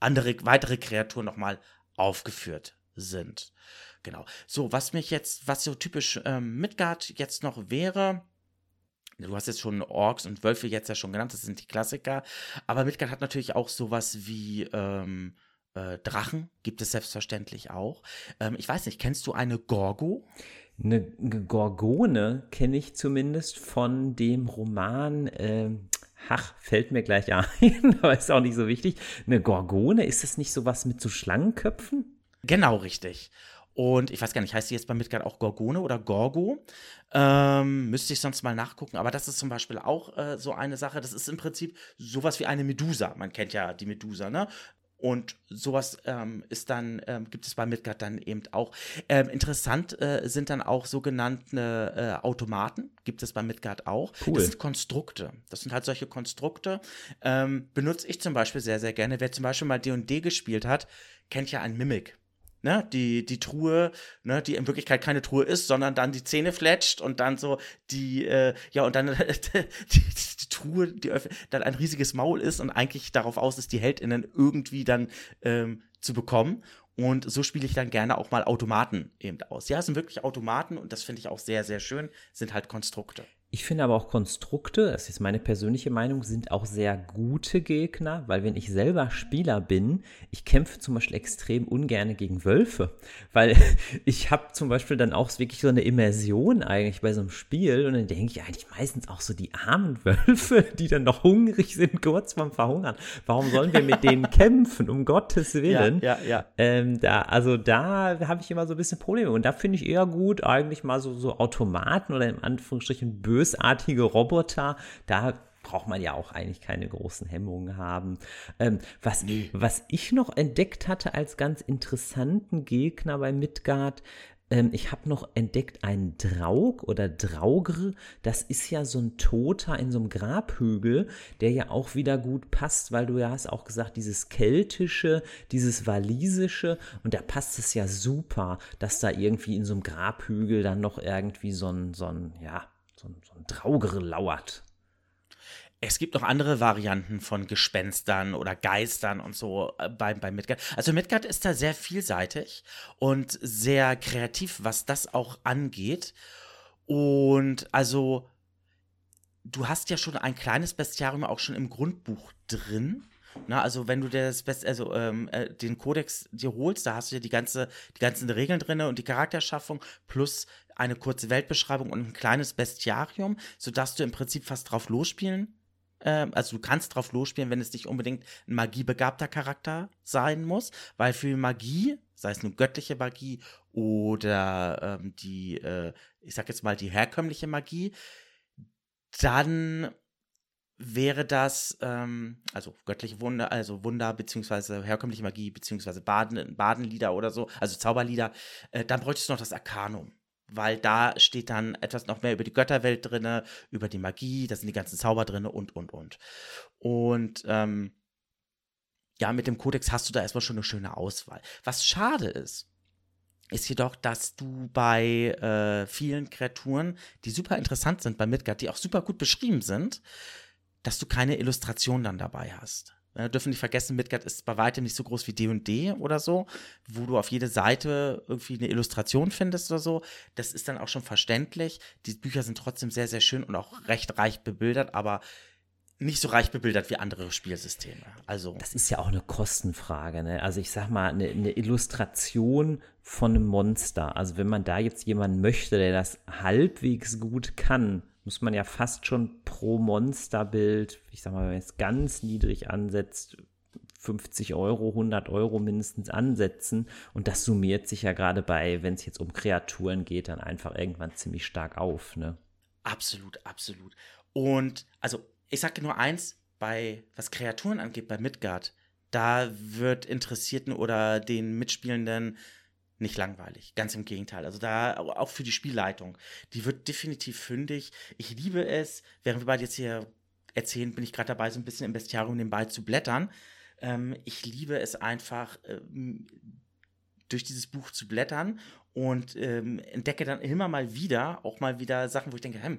andere, weitere Kreaturen nochmal aufgeführt sind. Genau. So, was mich jetzt, was so typisch ähm, Midgard jetzt noch wäre, Du hast jetzt schon Orks und Wölfe jetzt ja schon genannt, das sind die Klassiker. Aber Midgard hat natürlich auch sowas wie ähm, äh, Drachen, gibt es selbstverständlich auch. Ähm, ich weiß nicht, kennst du eine Gorgo? Eine Gorgone kenne ich zumindest von dem Roman, ähm, ach, fällt mir gleich ein, aber ist auch nicht so wichtig. Eine Gorgone, ist das nicht sowas mit so Schlangenköpfen? Genau, richtig. Und ich weiß gar nicht, heißt die jetzt bei Midgard auch Gorgone oder Gorgo? Ähm, müsste ich sonst mal nachgucken. Aber das ist zum Beispiel auch äh, so eine Sache. Das ist im Prinzip sowas wie eine Medusa. Man kennt ja die Medusa, ne? Und sowas ähm, ist dann, ähm, gibt es bei Midgard dann eben auch. Ähm, interessant äh, sind dann auch sogenannte äh, Automaten, gibt es bei Midgard auch. Cool. Das sind Konstrukte. Das sind halt solche Konstrukte. Ähm, benutze ich zum Beispiel sehr, sehr gerne. Wer zum Beispiel mal D&D gespielt hat, kennt ja einen Mimik ne, die, die Truhe, ne, die in Wirklichkeit keine Truhe ist, sondern dann die Zähne fletscht und dann so die, äh, ja, und dann die, die, Truhe, die dann ein riesiges Maul ist und eigentlich darauf aus ist, die HeldInnen irgendwie dann ähm, zu bekommen. Und so spiele ich dann gerne auch mal Automaten eben aus. Ja, es sind wirklich Automaten und das finde ich auch sehr, sehr schön, sind halt Konstrukte. Ich finde aber auch Konstrukte, das ist meine persönliche Meinung, sind auch sehr gute Gegner, weil wenn ich selber Spieler bin, ich kämpfe zum Beispiel extrem ungern gegen Wölfe, weil ich habe zum Beispiel dann auch wirklich so eine Immersion eigentlich bei so einem Spiel und dann denke ich eigentlich meistens auch so die armen Wölfe, die dann noch hungrig sind, kurz vorm Verhungern. Warum sollen wir mit denen kämpfen, um Gottes Willen? Ja, ja, ja. Ähm, da, also da habe ich immer so ein bisschen Probleme und da finde ich eher gut eigentlich mal so, so Automaten oder in Anführungsstrichen böse bösartige Roboter, da braucht man ja auch eigentlich keine großen Hemmungen haben. Ähm, was, nee. was ich noch entdeckt hatte als ganz interessanten Gegner bei Midgard, ähm, ich habe noch entdeckt einen Draug oder Draugr. Das ist ja so ein Toter in so einem Grabhügel, der ja auch wieder gut passt, weil du ja hast auch gesagt, dieses Keltische, dieses Walisische. Und da passt es ja super, dass da irgendwie in so einem Grabhügel dann noch irgendwie so ein, so ein, ja, so ein, so ein Traugere lauert. Es gibt noch andere Varianten von Gespenstern oder Geistern und so äh, bei, bei Midgard. Also Midgard ist da sehr vielseitig und sehr kreativ, was das auch angeht. Und also, du hast ja schon ein kleines Bestiarium auch schon im Grundbuch drin. Na, also wenn du das Best, also ähm, äh, den Kodex dir holst, da hast du ja die ganze, die ganzen Regeln drin und die Charakterschaffung plus eine kurze Weltbeschreibung und ein kleines Bestiarium, sodass du im Prinzip fast drauf losspielen ähm, also du kannst drauf losspielen, wenn es nicht unbedingt ein magiebegabter Charakter sein muss, weil für Magie, sei es nun göttliche Magie oder ähm, die, äh, ich sag jetzt mal die herkömmliche Magie, dann wäre das, ähm, also göttliche Wunder, also Wunder, beziehungsweise herkömmliche Magie, beziehungsweise Baden, Badenlieder oder so, also Zauberlieder, äh, dann bräuchtest du noch das Arkanum weil da steht dann etwas noch mehr über die Götterwelt drinne, über die Magie, da sind die ganzen Zauber drinne und, und, und. Und ähm, ja, mit dem Kodex hast du da erstmal schon eine schöne Auswahl. Was schade ist, ist jedoch, dass du bei äh, vielen Kreaturen, die super interessant sind bei Midgard, die auch super gut beschrieben sind, dass du keine Illustration dann dabei hast. Wir dürfen nicht vergessen, Midgard ist bei weitem nicht so groß wie D&D oder so, wo du auf jede Seite irgendwie eine Illustration findest oder so. Das ist dann auch schon verständlich. Die Bücher sind trotzdem sehr, sehr schön und auch recht reich bebildert, aber nicht so reich bebildert wie andere Spielsysteme. Also das ist ja auch eine Kostenfrage. Ne? Also ich sag mal, eine, eine, Illustration von einem Monster. Also wenn man da jetzt jemanden möchte, der das halbwegs gut kann, muss man ja fast schon pro Monsterbild, ich sag mal, wenn man jetzt ganz niedrig ansetzt, 50 Euro, 100 Euro mindestens ansetzen. Und das summiert sich ja gerade bei, wenn es jetzt um Kreaturen geht, dann einfach irgendwann ziemlich stark auf. Ne? Absolut, absolut. Und also, ich sage nur eins, bei was Kreaturen angeht, bei Midgard, da wird Interessierten oder den Mitspielenden nicht langweilig. Ganz im Gegenteil. Also da auch für die Spielleitung. Die wird definitiv fündig. Ich liebe es, während wir beide jetzt hier erzählen, bin ich gerade dabei, so ein bisschen im Bestiarium nebenbei zu blättern. Ähm, ich liebe es einfach, ähm, durch dieses Buch zu blättern und ähm, entdecke dann immer mal wieder, auch mal wieder Sachen, wo ich denke, hm,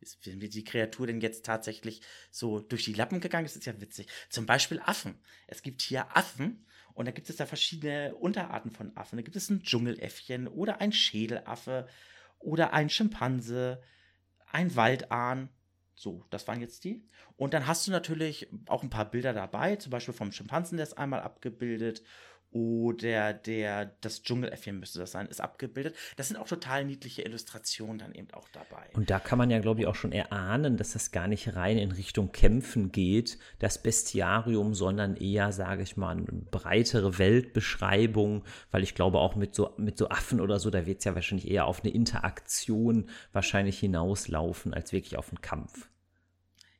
ist mir die Kreatur denn jetzt tatsächlich so durch die Lappen gegangen? Das ist ja witzig. Zum Beispiel Affen. Es gibt hier Affen Und da gibt es da verschiedene Unterarten von Affen. Da gibt es ein Dschungeläffchen oder ein Schädelaffe oder ein Schimpanse, ein Waldahn. So, das waren jetzt die. Und dann hast du natürlich auch ein paar Bilder dabei, zum Beispiel vom Schimpansen, der ist einmal abgebildet oder der, das Dschungeläffchen müsste das sein, ist abgebildet. Das sind auch total niedliche Illustrationen dann eben auch dabei. Und da kann man ja, glaube ich, auch schon erahnen, dass das gar nicht rein in Richtung Kämpfen geht, das Bestiarium, sondern eher, sage ich mal, eine breitere Weltbeschreibung, weil ich glaube, auch mit so, mit so Affen oder so, da wird es ja wahrscheinlich eher auf eine Interaktion wahrscheinlich hinauslaufen, als wirklich auf einen Kampf.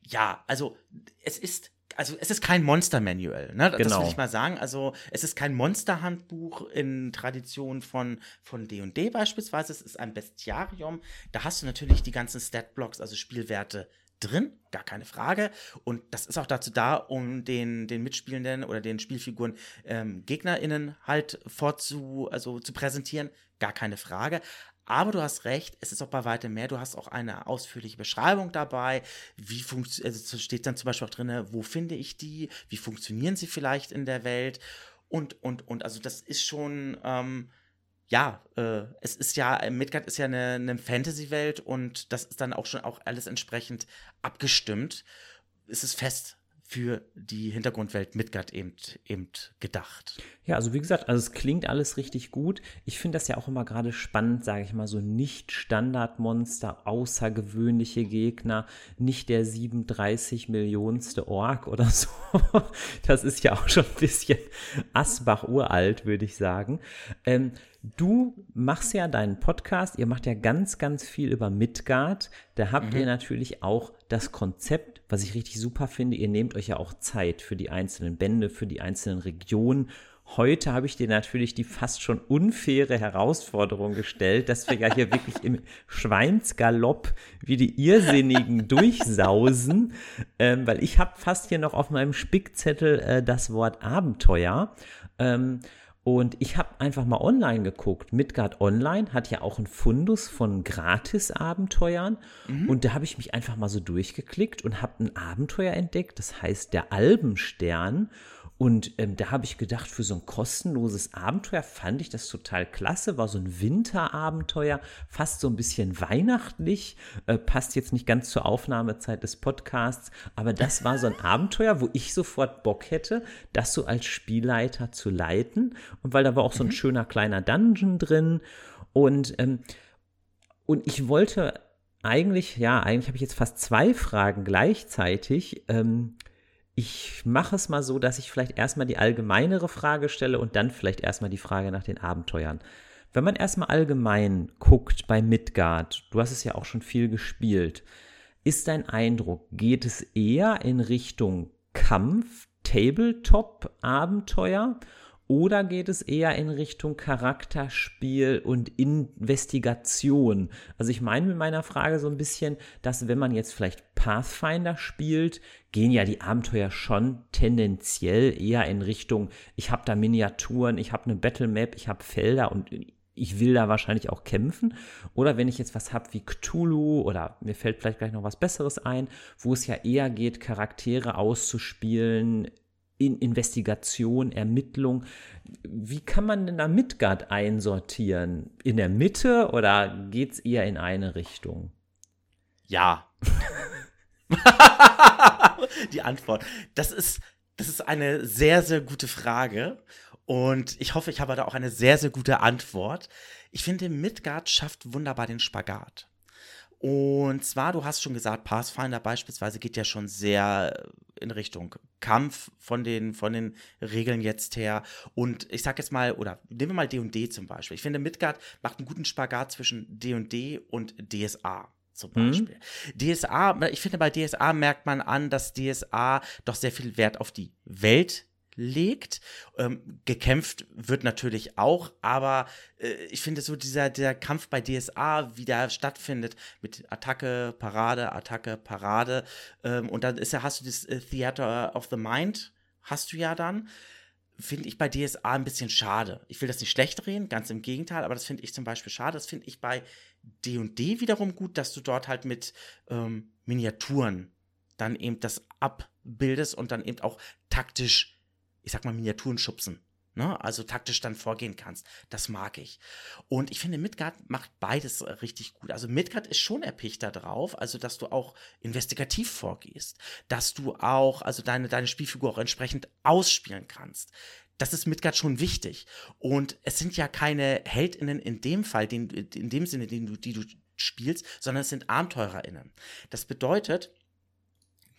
Ja, also es ist also es ist kein Monster-Manual, ne? Das Genau. will ich mal sagen. Also es ist kein Monster-Handbuch in Tradition von von D&D beispielsweise. Es ist ein Bestiarium. Da hast du natürlich die ganzen Stat-Blocks, also Spielwerte drin, gar keine Frage. Und das ist auch dazu da, um den, den Mitspielenden oder den Spielfiguren ähm, GegnerInnen halt vorzu, also zu präsentieren, gar keine Frage. Aber du hast recht, es ist auch bei weitem mehr. Du hast auch eine ausführliche Beschreibung dabei. Wie funktioniert, also es steht dann zum Beispiel auch drin, wo finde ich die? Wie funktionieren sie vielleicht in der Welt? Und, und, und, also das ist schon, ähm, ja, äh, es ist ja, Midgard ist ja eine, eine Fantasy-Welt und das ist dann auch schon auch alles entsprechend abgestimmt. Es ist fest für die Hintergrundwelt Midgard eben, eben gedacht. Ja, also wie gesagt, also es klingt alles richtig gut. Ich finde das ja auch immer gerade spannend, sage ich mal, so Nicht-Standard-Monster, außergewöhnliche Gegner, nicht der 37 Millionste Ork oder so. Das ist ja auch schon ein bisschen Asbach-uralt, würde ich sagen. Ähm, du machst ja deinen Podcast, ihr macht ja ganz, ganz viel über Midgard. Da habt ihr natürlich auch das Konzept, was ich richtig super finde. Ihr nehmt euch ja auch Zeit für die einzelnen Bände, für die einzelnen Regionen. Heute habe ich dir natürlich die fast schon unfaire Herausforderung gestellt, dass wir ja hier wirklich im Schweinsgalopp wie die Irrsinnigen durchsausen, ähm, weil ich habe fast hier noch auf meinem Spickzettel äh, das Wort Abenteuer. Ähm, und ich habe einfach mal online geguckt. Midgard Online hat ja auch einen Fundus von Gratis-Abenteuern. Und da habe ich mich einfach mal so durchgeklickt und habe ein Abenteuer entdeckt. Das heißt der Albenstern. Und ähm, da habe ich gedacht, für so ein kostenloses Abenteuer fand ich das total klasse. War so ein Winterabenteuer, fast so ein bisschen weihnachtlich. Äh, passt jetzt nicht ganz zur Aufnahmezeit des Podcasts, aber das war so ein Abenteuer, wo ich sofort Bock hätte, das so als Spielleiter zu leiten. Und weil da war auch so ein schöner kleiner Dungeon drin. Und, ähm, und ich wollte eigentlich, ja, eigentlich habe ich jetzt fast zwei Fragen gleichzeitig. Ähm, ich mache es mal so, dass ich vielleicht erstmal die allgemeinere Frage stelle und dann vielleicht erstmal die Frage nach den Abenteuern. Wenn man erstmal allgemein guckt bei Midgard, du hast es ja auch schon viel gespielt, ist dein Eindruck, geht es eher in Richtung Kampf, Tabletop, Abenteuer oder geht es eher in Richtung Charakterspiel und Investigation? Also ich meine mit meiner Frage so ein bisschen, dass wenn man jetzt vielleicht Pathfinder spielt, gehen ja die Abenteuer schon tendenziell eher in Richtung, ich habe da Miniaturen, ich habe eine Battle Map, ich habe Felder und ich will da wahrscheinlich auch kämpfen. Oder wenn ich jetzt was habe wie Cthulhu oder mir fällt vielleicht gleich noch was Besseres ein, wo es ja eher geht, Charaktere auszuspielen, in Investigation, Ermittlung. Wie kann man denn da Midgard einsortieren? In der Mitte oder geht es eher in eine Richtung? Ja. Die Antwort. Das ist, das ist eine sehr, sehr gute Frage. Und ich hoffe, ich habe da auch eine sehr, sehr gute Antwort. Ich finde, Midgard schafft wunderbar den Spagat. Und zwar, du hast schon gesagt, Pathfinder beispielsweise geht ja schon sehr in Richtung Kampf von den, von den Regeln jetzt her. Und ich sag jetzt mal, oder nehmen wir mal D&D zum Beispiel. Ich finde, Midgard macht einen guten Spagat zwischen D&D und DSA zum Beispiel. DSA, ich finde, bei DSA merkt man an, dass DSA doch sehr viel Wert auf die Welt legt. Ähm, gekämpft wird natürlich auch, aber äh, ich finde so dieser, dieser Kampf bei DSA, wie der stattfindet, mit Attacke, Parade, Attacke, Parade, ähm, und dann ist ja, hast du das äh, Theater of the Mind, hast du ja dann. Finde ich bei DSA ein bisschen schade. Ich will das nicht schlecht reden, ganz im Gegenteil, aber das finde ich zum Beispiel schade. Das finde ich bei D&D wiederum gut, dass du dort halt mit ähm, Miniaturen dann eben das abbildest und dann eben auch taktisch ich sag mal, Miniaturen schubsen. ne? also taktisch dann vorgehen kannst. Das mag ich. Und ich finde, Midgard macht beides richtig gut. Also Midgard ist schon erpicht darauf, also dass du auch investigativ vorgehst, dass du auch, also deine, deine Spielfigur auch entsprechend ausspielen kannst. Das ist Midgard schon wichtig. Und es sind ja keine HeldInnen in dem Fall, den, in dem Sinne, den du, die du spielst, sondern es sind AbenteurerInnen. Das bedeutet,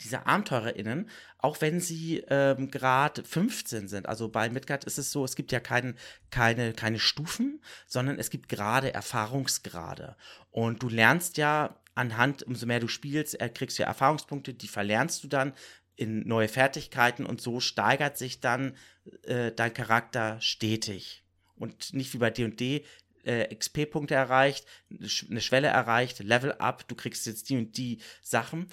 diese AbenteurerInnen, auch wenn sie ähm, gerade 15 sind, also bei Midgard ist es so, es gibt ja kein, keine, keine Stufen, sondern es gibt gerade Erfahrungsgrade. Und du lernst ja anhand, umso mehr du spielst, äh, kriegst du ja Erfahrungspunkte, die verlernst du dann in neue Fertigkeiten und so steigert sich dann äh, dein Charakter stetig. Und nicht wie bei D&D, äh, XP-Punkte erreicht, eine Schwelle erreicht, Level up, du kriegst jetzt die und die Sachen.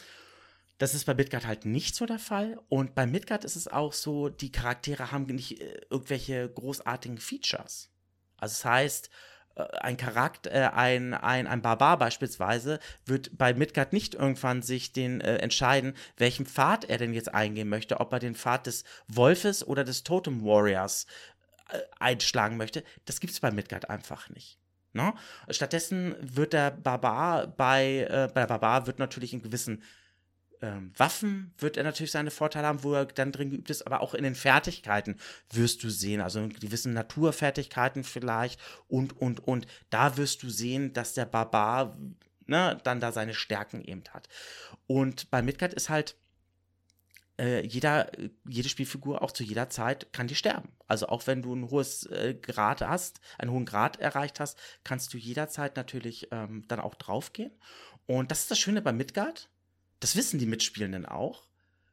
Das ist bei Midgard halt nicht so der Fall. Und bei Midgard ist es auch so, die Charaktere haben nicht äh, irgendwelche großartigen Features. Also das heißt, äh, ein Charakter, äh, ein, ein, ein Barbar beispielsweise, wird bei Midgard nicht irgendwann sich den äh, entscheiden, welchen Pfad er denn jetzt eingehen möchte, ob er den Pfad des Wolfes oder des Totem Warriors äh, einschlagen möchte. Das gibt es bei Midgard einfach nicht. Ne? Stattdessen wird der Barbar bei, äh, bei der Barbar wird natürlich in gewissen ähm, Waffen wird er natürlich seine Vorteile haben, wo er dann drin geübt ist, aber auch in den Fertigkeiten wirst du sehen, also in gewissen Naturfertigkeiten vielleicht und, und, und. Da wirst du sehen, dass der Barbar ne, dann da seine Stärken eben hat. Und bei Midgard ist halt, äh, jeder, jede Spielfigur auch zu jeder Zeit kann die sterben. Also auch wenn du ein hohes äh, Grad hast, einen hohen Grad erreicht hast, kannst du jederzeit natürlich ähm, dann auch draufgehen. Und das ist das Schöne bei Midgard das wissen die Mitspielenden auch.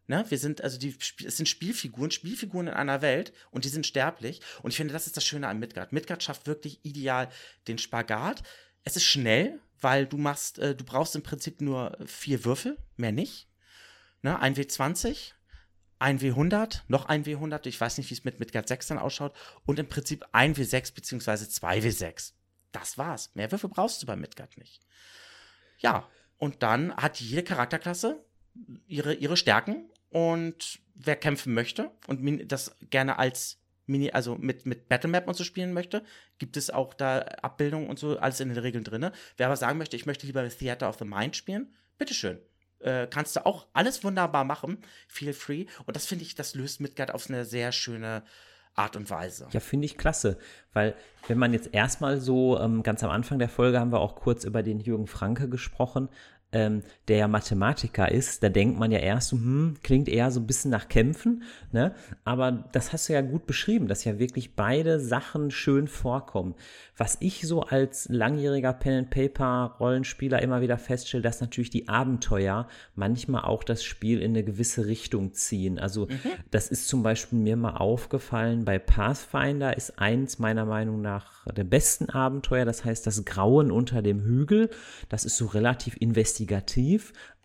Ne? Wir sind, also die, es sind Spielfiguren, Spielfiguren in einer Welt und die sind sterblich. Und ich finde, das ist das Schöne an Midgard. Midgard schafft wirklich ideal den Spagat. Es ist schnell, weil du machst, äh, du brauchst im Prinzip nur vier Würfel, mehr nicht. Ne? Ein W20, ein W100, noch ein W100, ich weiß nicht, wie es mit Midgard 6 dann ausschaut, und im Prinzip ein W6 beziehungsweise zwei W6. Das war's. Mehr Würfel brauchst du bei Midgard nicht. Ja, und dann hat jede Charakterklasse ihre, ihre Stärken. Und wer kämpfen möchte und das gerne als Mini, also mit, mit Battlemap und so spielen möchte, gibt es auch da Abbildungen und so, alles in den Regeln drin. Wer aber sagen möchte, ich möchte lieber Theater of the Mind spielen, bitteschön. Äh, kannst du auch alles wunderbar machen. Feel free. Und das finde ich, das löst Midgard auf eine sehr schöne Art und Weise. Ja, finde ich klasse, weil wenn man jetzt erstmal so, ähm, ganz am Anfang der Folge haben wir auch kurz über den Jürgen Franke gesprochen, ähm, der ja Mathematiker ist, da denkt man ja erst, hm, klingt eher so ein bisschen nach Kämpfen, ne? Aber das hast du ja gut beschrieben, dass ja wirklich beide Sachen schön vorkommen. Was ich so als langjähriger Pen-and-Paper-Rollenspieler immer wieder feststelle, dass natürlich die Abenteuer manchmal auch das Spiel in eine gewisse Richtung ziehen. Also mhm. das ist zum Beispiel mir mal aufgefallen, bei Pathfinder ist eins meiner Meinung nach der besten Abenteuer, das heißt das Grauen unter dem Hügel. Das ist so relativ investigativ,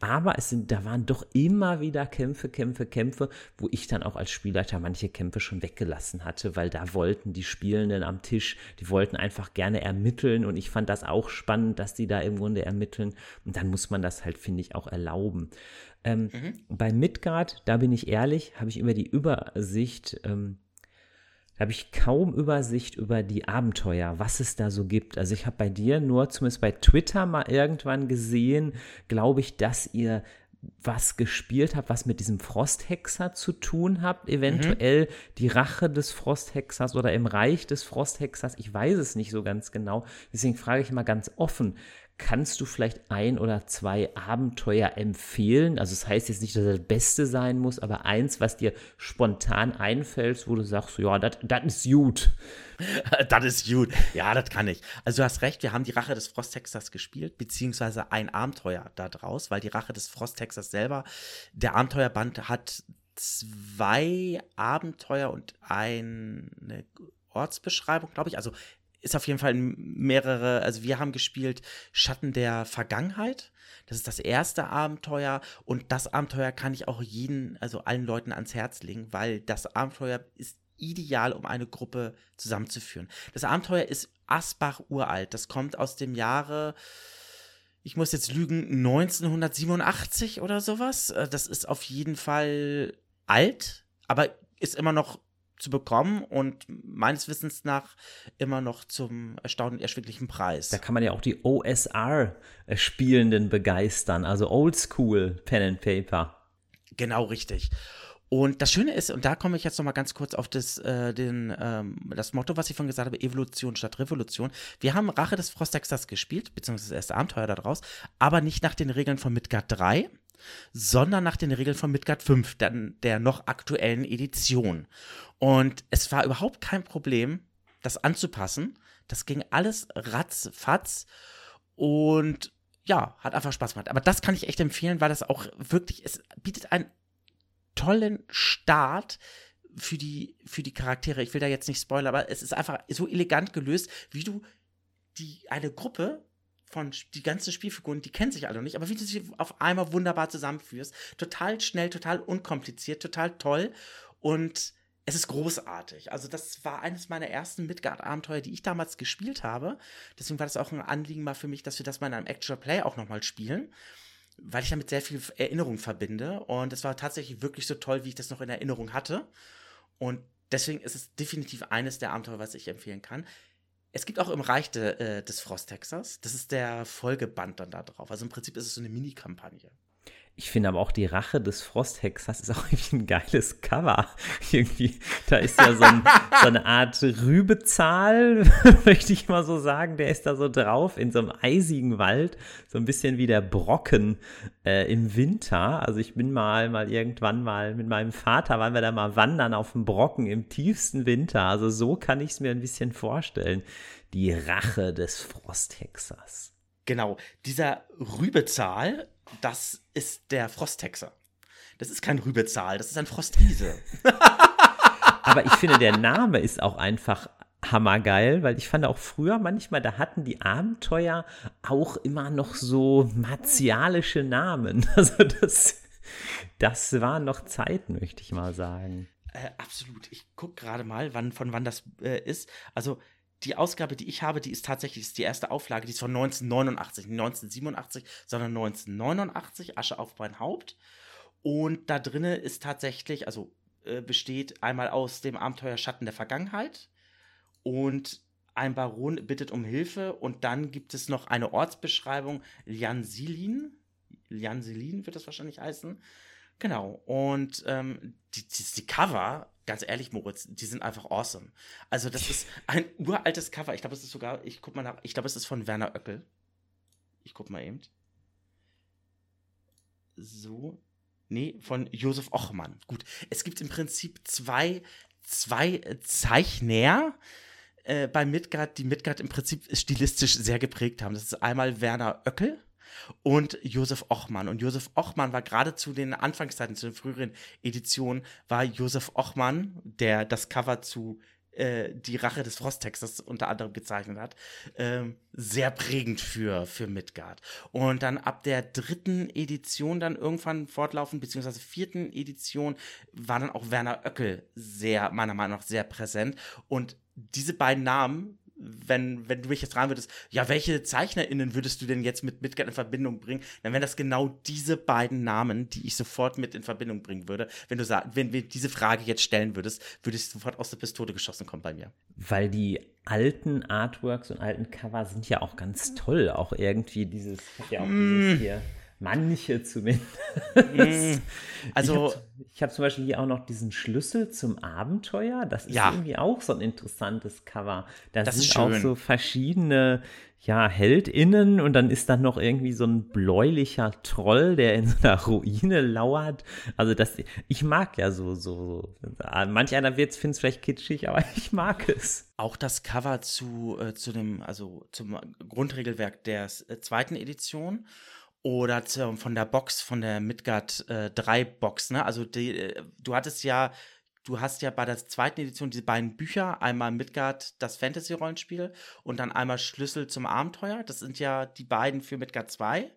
aber es sind, da waren doch immer wieder Kämpfe, Kämpfe, Kämpfe, wo ich dann auch als Spielleiter manche Kämpfe schon weggelassen hatte, weil da wollten die Spielenden am Tisch, die wollten einfach gerne ermitteln und ich fand das auch spannend, dass die da im Grunde ermitteln und dann muss man das halt, finde ich, auch erlauben. Ähm, mhm. Bei Midgard, da bin ich ehrlich, habe ich über die Übersicht ähm, da habe ich kaum Übersicht über die Abenteuer, was es da so gibt. Also ich habe bei dir nur zumindest bei Twitter mal irgendwann gesehen, glaube ich, dass ihr was gespielt habt, was mit diesem Frosthexer zu tun habt, eventuell mhm. die Rache des Frosthexers oder im Reich des Frosthexers, ich weiß es nicht so ganz genau. Deswegen frage ich mal ganz offen, Kannst du vielleicht ein oder zwei Abenteuer empfehlen? Also es das heißt jetzt nicht, dass das, Beste sein muss, aber eins, was dir spontan einfällt, wo du sagst, ja, das ist gut. das ist gut. Ja, das kann ich. Also du hast recht, wir haben die Rache des Frosthexers gespielt, beziehungsweise ein Abenteuer da draus, weil die Rache des Frosthexers selber, der Abenteuerband hat zwei Abenteuer und eine Ortsbeschreibung, glaube ich. Also ist auf jeden Fall mehrere, also wir haben gespielt Schatten der Vergangenheit. Das ist das erste Abenteuer und das Abenteuer kann ich auch jeden, also allen Leuten ans Herz legen, weil das Abenteuer ist ideal, um eine Gruppe zusammenzuführen. Das Abenteuer ist Asbach uralt. Das kommt aus dem Jahre, ich muss jetzt lügen, 1987 oder sowas. Äh, das ist auf jeden Fall alt, aber ist immer noch zu bekommen und meines Wissens nach immer noch zum erstaunlich erschwinglichen Preis. Da kann man ja auch die OSR-Spielenden begeistern, also Oldschool Pen and Paper. Genau richtig. Und das Schöne ist, und da komme ich jetzt noch mal ganz kurz auf das, äh, den, ähm, das Motto, was ich vorhin gesagt habe, Evolution statt Revolution. Wir haben Rache des Frostexters gespielt, beziehungsweise das erste Abenteuer daraus, aber nicht nach den Regeln von Midgard 3, sondern nach den Regeln von Midgard 5, der, der noch aktuellen Edition. Und es war überhaupt kein Problem, das anzupassen. Das ging alles ratzfatz und ja, hat einfach Spaß gemacht. Aber das kann ich echt empfehlen, weil das auch wirklich, es bietet einen tollen Start für die, für die Charaktere. Ich will da jetzt nicht spoilern, aber es ist einfach so elegant gelöst, wie du die, eine Gruppe von die ganzen Spielfiguren, die kennen sich alle noch nicht, aber wie du sie auf einmal wunderbar zusammenführst. Total schnell, total unkompliziert, total toll und es ist großartig. Also das war eines meiner ersten Midgard-Abenteuer, die ich damals gespielt habe. Deswegen war das auch ein Anliegen mal für mich, dass wir das mal in einem Actual Play auch nochmal spielen, weil ich damit sehr viel Erinnerung verbinde. Und es war tatsächlich wirklich so toll, wie ich das noch in Erinnerung hatte. Und deswegen ist es definitiv eines der Abenteuer, was ich empfehlen kann. Es gibt auch im Reich de, äh, des Frosttexas, das ist der Folgeband dann da drauf. Also im Prinzip ist es so eine Mini-Kampagne. Ich finde aber auch die Rache des Frosthexers ist auch irgendwie ein geiles Cover. Irgendwie, da ist ja so, ein, so eine Art Rübezahl, möchte ich mal so sagen. Der ist da so drauf in so einem eisigen Wald, so ein bisschen wie der Brocken äh, im Winter. Also ich bin mal, mal irgendwann mal mit meinem Vater, waren wir da mal wandern auf dem Brocken im tiefsten Winter. Also so kann ich es mir ein bisschen vorstellen. Die Rache des Frosthexers. Genau, dieser Rübezahl das ist der Frosthexer. Das ist kein Rübezahl, das ist ein Frostriese. Aber ich finde, der Name ist auch einfach hammergeil, weil ich fand auch früher manchmal, da hatten die Abenteuer auch immer noch so martialische Namen. Also das, das waren noch Zeiten, möchte ich mal sagen. Äh, absolut. Ich gucke gerade mal, wann, von wann das äh, ist. Also die Ausgabe, die ich habe, die ist tatsächlich ist die erste Auflage, die ist von 1989, nicht 1987, sondern 1989, Asche auf mein Haupt. Und da drinne ist tatsächlich, also äh, besteht einmal aus dem Abenteuer Schatten der Vergangenheit und ein Baron bittet um Hilfe und dann gibt es noch eine Ortsbeschreibung, Liansilin. Liansilin wird das wahrscheinlich heißen. Genau. Und ähm, die, die, die Cover ganz ehrlich, Moritz, die sind einfach awesome. Also, das ist ein uraltes Cover. Ich glaube, es ist sogar, ich guck mal nach, ich glaube, es ist von Werner Oeckel. Ich guck mal eben. So. Nee, von Josef Ochmann. Gut. Es gibt im Prinzip zwei, zwei Zeichner äh, bei Midgard, die Midgard im Prinzip stilistisch sehr geprägt haben. Das ist einmal Werner Oeckel und Josef Ochmann. Und Josef Ochmann war gerade zu den Anfangszeiten, zu den früheren Editionen, war Josef Ochmann, der das Cover zu äh, Die Rache des Frosttexters unter anderem gezeichnet hat, ähm, sehr prägend für, für Midgard. Und dann ab der dritten Edition dann irgendwann fortlaufend, beziehungsweise vierten Edition, war dann auch Werner Oeckel sehr, meiner Meinung nach, sehr präsent. Und diese beiden Namen wenn, wenn du mich jetzt fragen würdest, ja, welche ZeichnerInnen würdest du denn jetzt mit Midgard in Verbindung bringen, dann wären das genau diese beiden Namen, die ich sofort mit in Verbindung bringen würde. Wenn du wenn wir diese Frage jetzt stellen würdest, würde ich sofort aus der Pistole geschossen kommen bei mir. Weil die alten Artworks und alten Cover sind ja auch ganz toll. Auch irgendwie dieses, ja auch mm. dieses hier Manche zumindest. Mm, also, ich habe hab zum Beispiel hier auch noch diesen Schlüssel zum Abenteuer. Das ist ja. irgendwie auch so ein interessantes Cover. Da das sind auch so verschiedene ja, HeldInnen und dann ist da noch irgendwie so ein bläulicher Troll, der in so einer Ruine lauert. Also das, ich mag ja so, so, manch einer wird findet es vielleicht kitschig, aber ich mag es. Auch das Cover zu, äh, zu dem, also zum Grundregelwerk der äh, zweiten Edition oder zu, von der Box, von der Midgard äh, 3 Box, ne? Also die, äh, du hattest ja, du hast ja bei der zweiten Edition diese beiden Bücher, einmal Midgard, das Fantasy-Rollenspiel und dann einmal Schlüssel zum Abenteuer. Das sind ja die beiden für Midgard 2.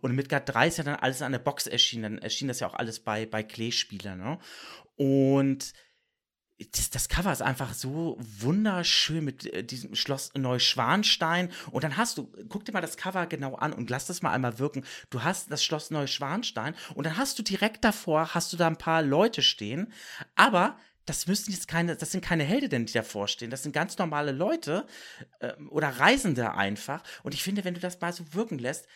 Und Midgard 3 ist ja dann alles an der Box erschienen. Dann erschien das ja auch alles bei, bei Klee-Spielern, ne? Und das, das, Cover ist einfach so wunderschön mit äh, diesem Schloss Neuschwanstein. Und dann hast du, guck dir mal das Cover genau an und lass das mal einmal wirken. Du hast das Schloss Neuschwanstein und dann hast du direkt davor, hast du da ein paar Leute stehen. Aber das müssen jetzt keine, das sind keine Heldinnen, die davor stehen. Das sind ganz normale Leute äh, oder Reisende einfach. Und ich finde, wenn du das mal so wirken lässt,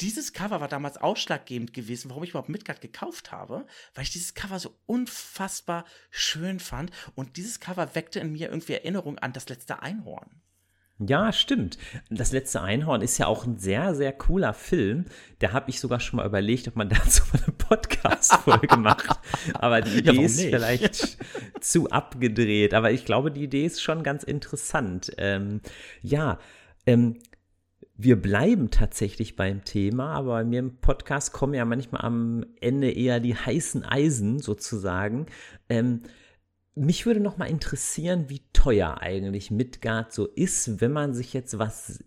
dieses Cover war damals ausschlaggebend gewesen, warum ich überhaupt Midgard gekauft habe, weil ich dieses Cover so unfassbar schön fand. Und dieses Cover weckte in mir irgendwie Erinnerung an das letzte Einhorn. Ja, stimmt. Das letzte Einhorn ist ja auch ein sehr, sehr cooler Film. Da habe ich sogar schon mal überlegt, ob man dazu mal eine Podcast-Folge macht. Aber die Idee ja, ist nicht? vielleicht zu abgedreht. Aber ich glaube, die Idee ist schon ganz interessant. Ähm, ja, ähm, wir bleiben tatsächlich beim Thema, aber bei mir im Podcast kommen ja manchmal am Ende eher die heißen Eisen sozusagen. Ähm, mich würde noch mal interessieren, wie teuer eigentlich Midgard so ist, wenn man sich jetzt was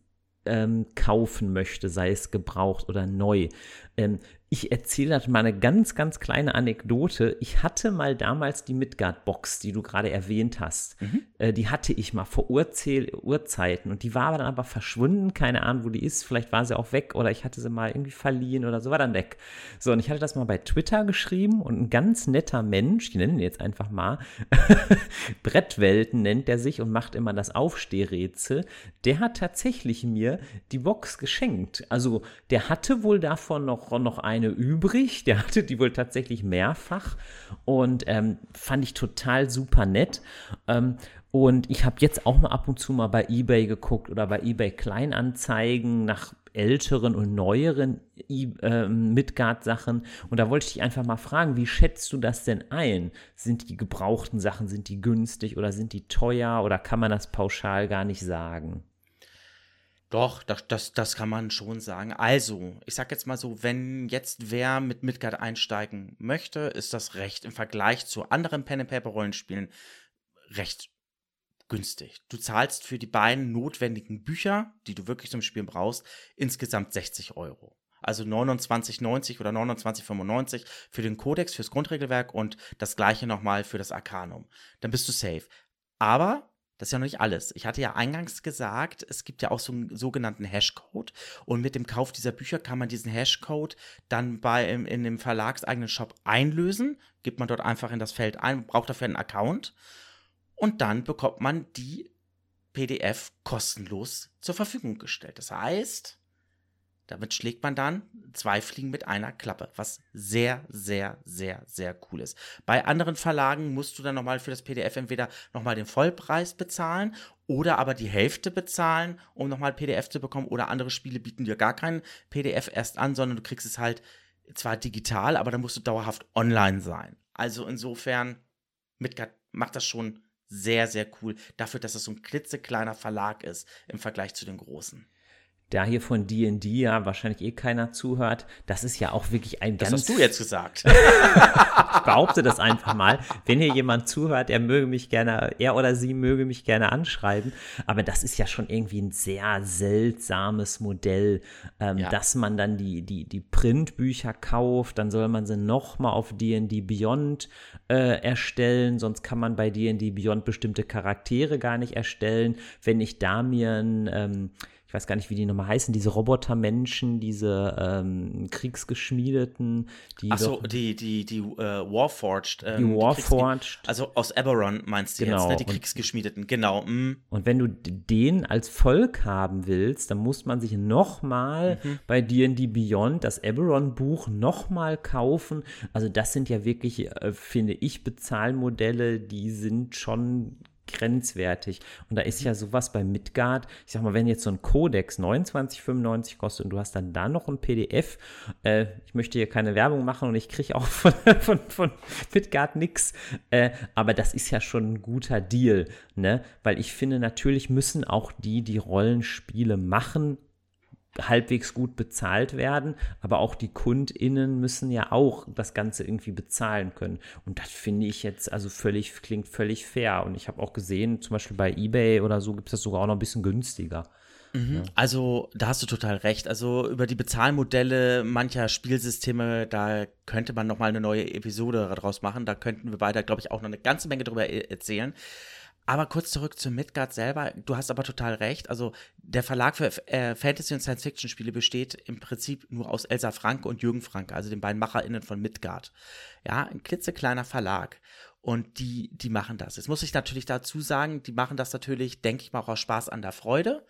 ähm, kaufen möchte, sei es gebraucht oder neu. Ähm, ich erzähle mal eine ganz, ganz kleine Anekdote. Ich hatte mal damals die Midgard-Box, die du gerade erwähnt hast. Mhm. Äh, die hatte ich mal vor Urzähl Urzeiten und die war dann aber verschwunden. Keine Ahnung, wo die ist. Vielleicht war sie auch weg oder ich hatte sie mal irgendwie verliehen oder so, war dann weg. So, und ich hatte das mal bei Twitter geschrieben und ein ganz netter Mensch, ich nenne ihn jetzt einfach mal, Brettwelten nennt er sich und macht immer das Aufstehrätsel. Der hat tatsächlich mir die Box geschenkt. Also, der hatte wohl davon noch, noch ein eine übrig. Der hatte die wohl tatsächlich mehrfach und ähm, fand ich total super nett. Ähm, und ich habe jetzt auch mal ab und zu mal bei eBay geguckt oder bei eBay Kleinanzeigen nach älteren und neueren äh, Midgard-Sachen. Und da wollte ich dich einfach mal fragen, wie schätzt du das denn ein? Sind die gebrauchten Sachen, sind die günstig oder sind die teuer oder kann man das pauschal gar nicht sagen? Doch, das, das, das kann man schon sagen. Also, ich sag jetzt mal so, wenn jetzt wer mit Midgard einsteigen möchte, ist das recht im Vergleich zu anderen Pen-and-Paper-Rollenspielen recht günstig. Du zahlst für die beiden notwendigen Bücher, die du wirklich zum Spielen brauchst, insgesamt 60 Euro. Also 29,90 oder 29,95 für den Kodex, fürs Grundregelwerk und das gleiche nochmal für das Arcanum. Dann bist du safe. Aber das ist ja noch nicht alles. Ich hatte ja eingangs gesagt, es gibt ja auch so einen sogenannten Hashcode. Und mit dem Kauf dieser Bücher kann man diesen Hashcode dann bei, in, in dem verlagseigenen Shop einlösen. Gibt man dort einfach in das Feld ein, braucht dafür einen Account. Und dann bekommt man die PDF kostenlos zur Verfügung gestellt. Das heißt, damit schlägt man dann zwei Fliegen mit einer Klappe, was sehr, sehr, sehr, sehr cool ist. Bei anderen Verlagen musst du dann nochmal für das PDF entweder nochmal den Vollpreis bezahlen oder aber die Hälfte bezahlen, um nochmal PDF zu bekommen. Oder andere Spiele bieten dir gar kein PDF erst an, sondern du kriegst es halt zwar digital, aber dann musst du dauerhaft online sein. Also insofern, Midgard macht das schon sehr, sehr cool dafür, dass es so ein klitzekleiner Verlag ist im Vergleich zu den großen da hier von D&D ja wahrscheinlich eh keiner zuhört, das ist ja auch wirklich ein das ganz... Das hast du jetzt gesagt. ich behaupte das einfach mal. Wenn hier jemand zuhört, er möge mich gerne, er oder sie möge mich gerne anschreiben. Aber das ist ja schon irgendwie ein sehr seltsames Modell, ähm, ja. dass man dann die, die, die Printbücher kauft, dann soll man sie nochmal auf D&D Beyond äh, erstellen, sonst kann man bei D&D Beyond bestimmte Charaktere gar nicht erstellen. Wenn ich da mir ein... Ähm, weiß gar nicht, wie die nochmal heißen, diese Robotermenschen, diese ähm, Kriegsgeschmiedeten. Die Achso, die, die, die uh, Warforged. Ähm, die Warforged. Die also aus Eberron meinst du genau. jetzt, ne? die Kriegsgeschmiedeten, genau. Mm. Und wenn du den als Volk haben willst, dann muss man sich nochmal mhm. bei D&D Beyond das Eberron-Buch nochmal kaufen. Also das sind ja wirklich, äh, finde ich, Bezahlmodelle, die sind schon grenzwertig. Und da ist ja sowas bei Midgard, ich sag mal, wenn jetzt so ein Codex 29,95 kostet und du hast dann da noch ein PDF, äh, ich möchte hier keine Werbung machen und ich kriege auch von, von, von Midgard nichts, äh, aber das ist ja schon ein guter Deal, ne? Weil ich finde, natürlich müssen auch die, die Rollenspiele machen, halbwegs gut bezahlt werden, aber auch die KundInnen müssen ja auch das Ganze irgendwie bezahlen können. Und das finde ich jetzt also völlig, klingt völlig fair. Und ich habe auch gesehen, zum Beispiel bei Ebay oder so gibt es das sogar auch noch ein bisschen günstiger. Mhm. Ja. Also, da hast du total recht. Also, über die Bezahlmodelle mancher Spielsysteme, da könnte man noch mal eine neue Episode daraus machen. Da könnten wir beide, glaube ich, auch noch eine ganze Menge drüber e-, erzählen. Aber kurz zurück zu Midgard selber. Du hast aber total recht. Also der Verlag für äh, Fantasy- und Science-Fiction-Spiele besteht im Prinzip nur aus Elsa Franke und Jürgen Franke, also den beiden MacherInnen von Midgard. Ja, ein klitzekleiner Verlag. Und die, die machen das. Jetzt muss ich natürlich dazu sagen, die machen das natürlich, denke ich mal, auch aus Spaß an der Freude.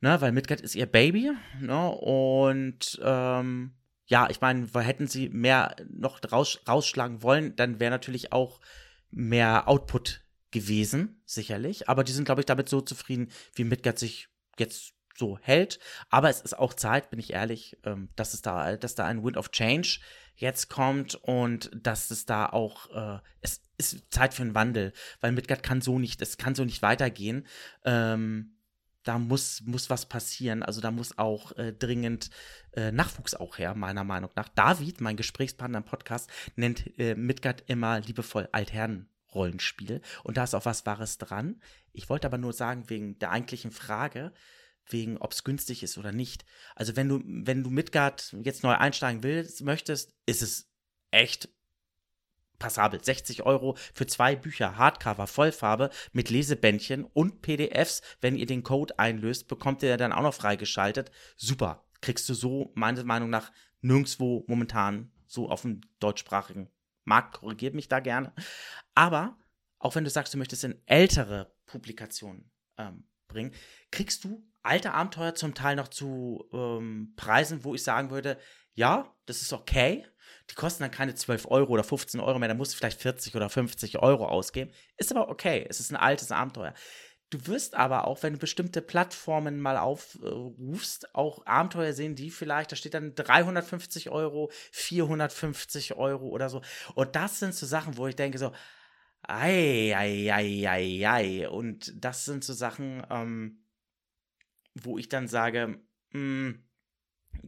Ne, weil Midgard ist ihr Baby. Ne, und ähm, ja, ich meine, hätten sie mehr noch raus, rausschlagen wollen, dann wäre natürlich auch mehr Output gewesen, sicherlich. Aber die sind, glaube ich, damit so zufrieden, wie Midgard sich jetzt so hält. Aber es ist auch Zeit, bin ich ehrlich, ähm, dass es da, dass da ein Wind of Change jetzt kommt und dass es da auch, äh, es ist Zeit für einen Wandel, weil Midgard kann so nicht, es kann so nicht weitergehen. Ähm, da muss, muss was passieren. Also da muss auch äh, dringend äh, Nachwuchs auch her, meiner Meinung nach. David, mein Gesprächspartner im Podcast, nennt äh, Midgard immer liebevoll Altherren-Rollenspiel. Und da ist auch was Wahres dran. Ich wollte aber nur sagen, wegen der eigentlichen Frage, wegen ob es günstig ist oder nicht. Also wenn du, wenn du Midgard jetzt neu einsteigen willst, möchtest, ist es echt passabel. 60 Euro für zwei Bücher, Hardcover, Vollfarbe mit Lesebändchen und PDFs. Wenn ihr den Code einlöst, bekommt ihr dann auch noch freigeschaltet. Super. Kriegst du so, meiner Meinung nach, nirgendwo momentan so auf dem deutschsprachigen Markt. Korrigiert mich da gerne. Aber auch wenn du sagst, du möchtest in ältere Publikationen ähm, bringen, kriegst du alte Abenteuer zum Teil noch zu ähm, Preisen, wo ich sagen würde, ja, das ist okay. Die kosten dann keine 12 Euro oder 15 Euro mehr, da musst du vielleicht 40 oder 50 Euro ausgeben. Ist aber okay, es ist ein altes Abenteuer. Du wirst aber auch, wenn du bestimmte Plattformen mal aufrufst, auch Abenteuer sehen, die vielleicht, da steht dann 350 Euro, 450 Euro oder so. Und das sind so Sachen, wo ich denke so, ei, ei, ei, ei, ei. Und das sind so Sachen, ähm, wo ich dann sage, mh, hm,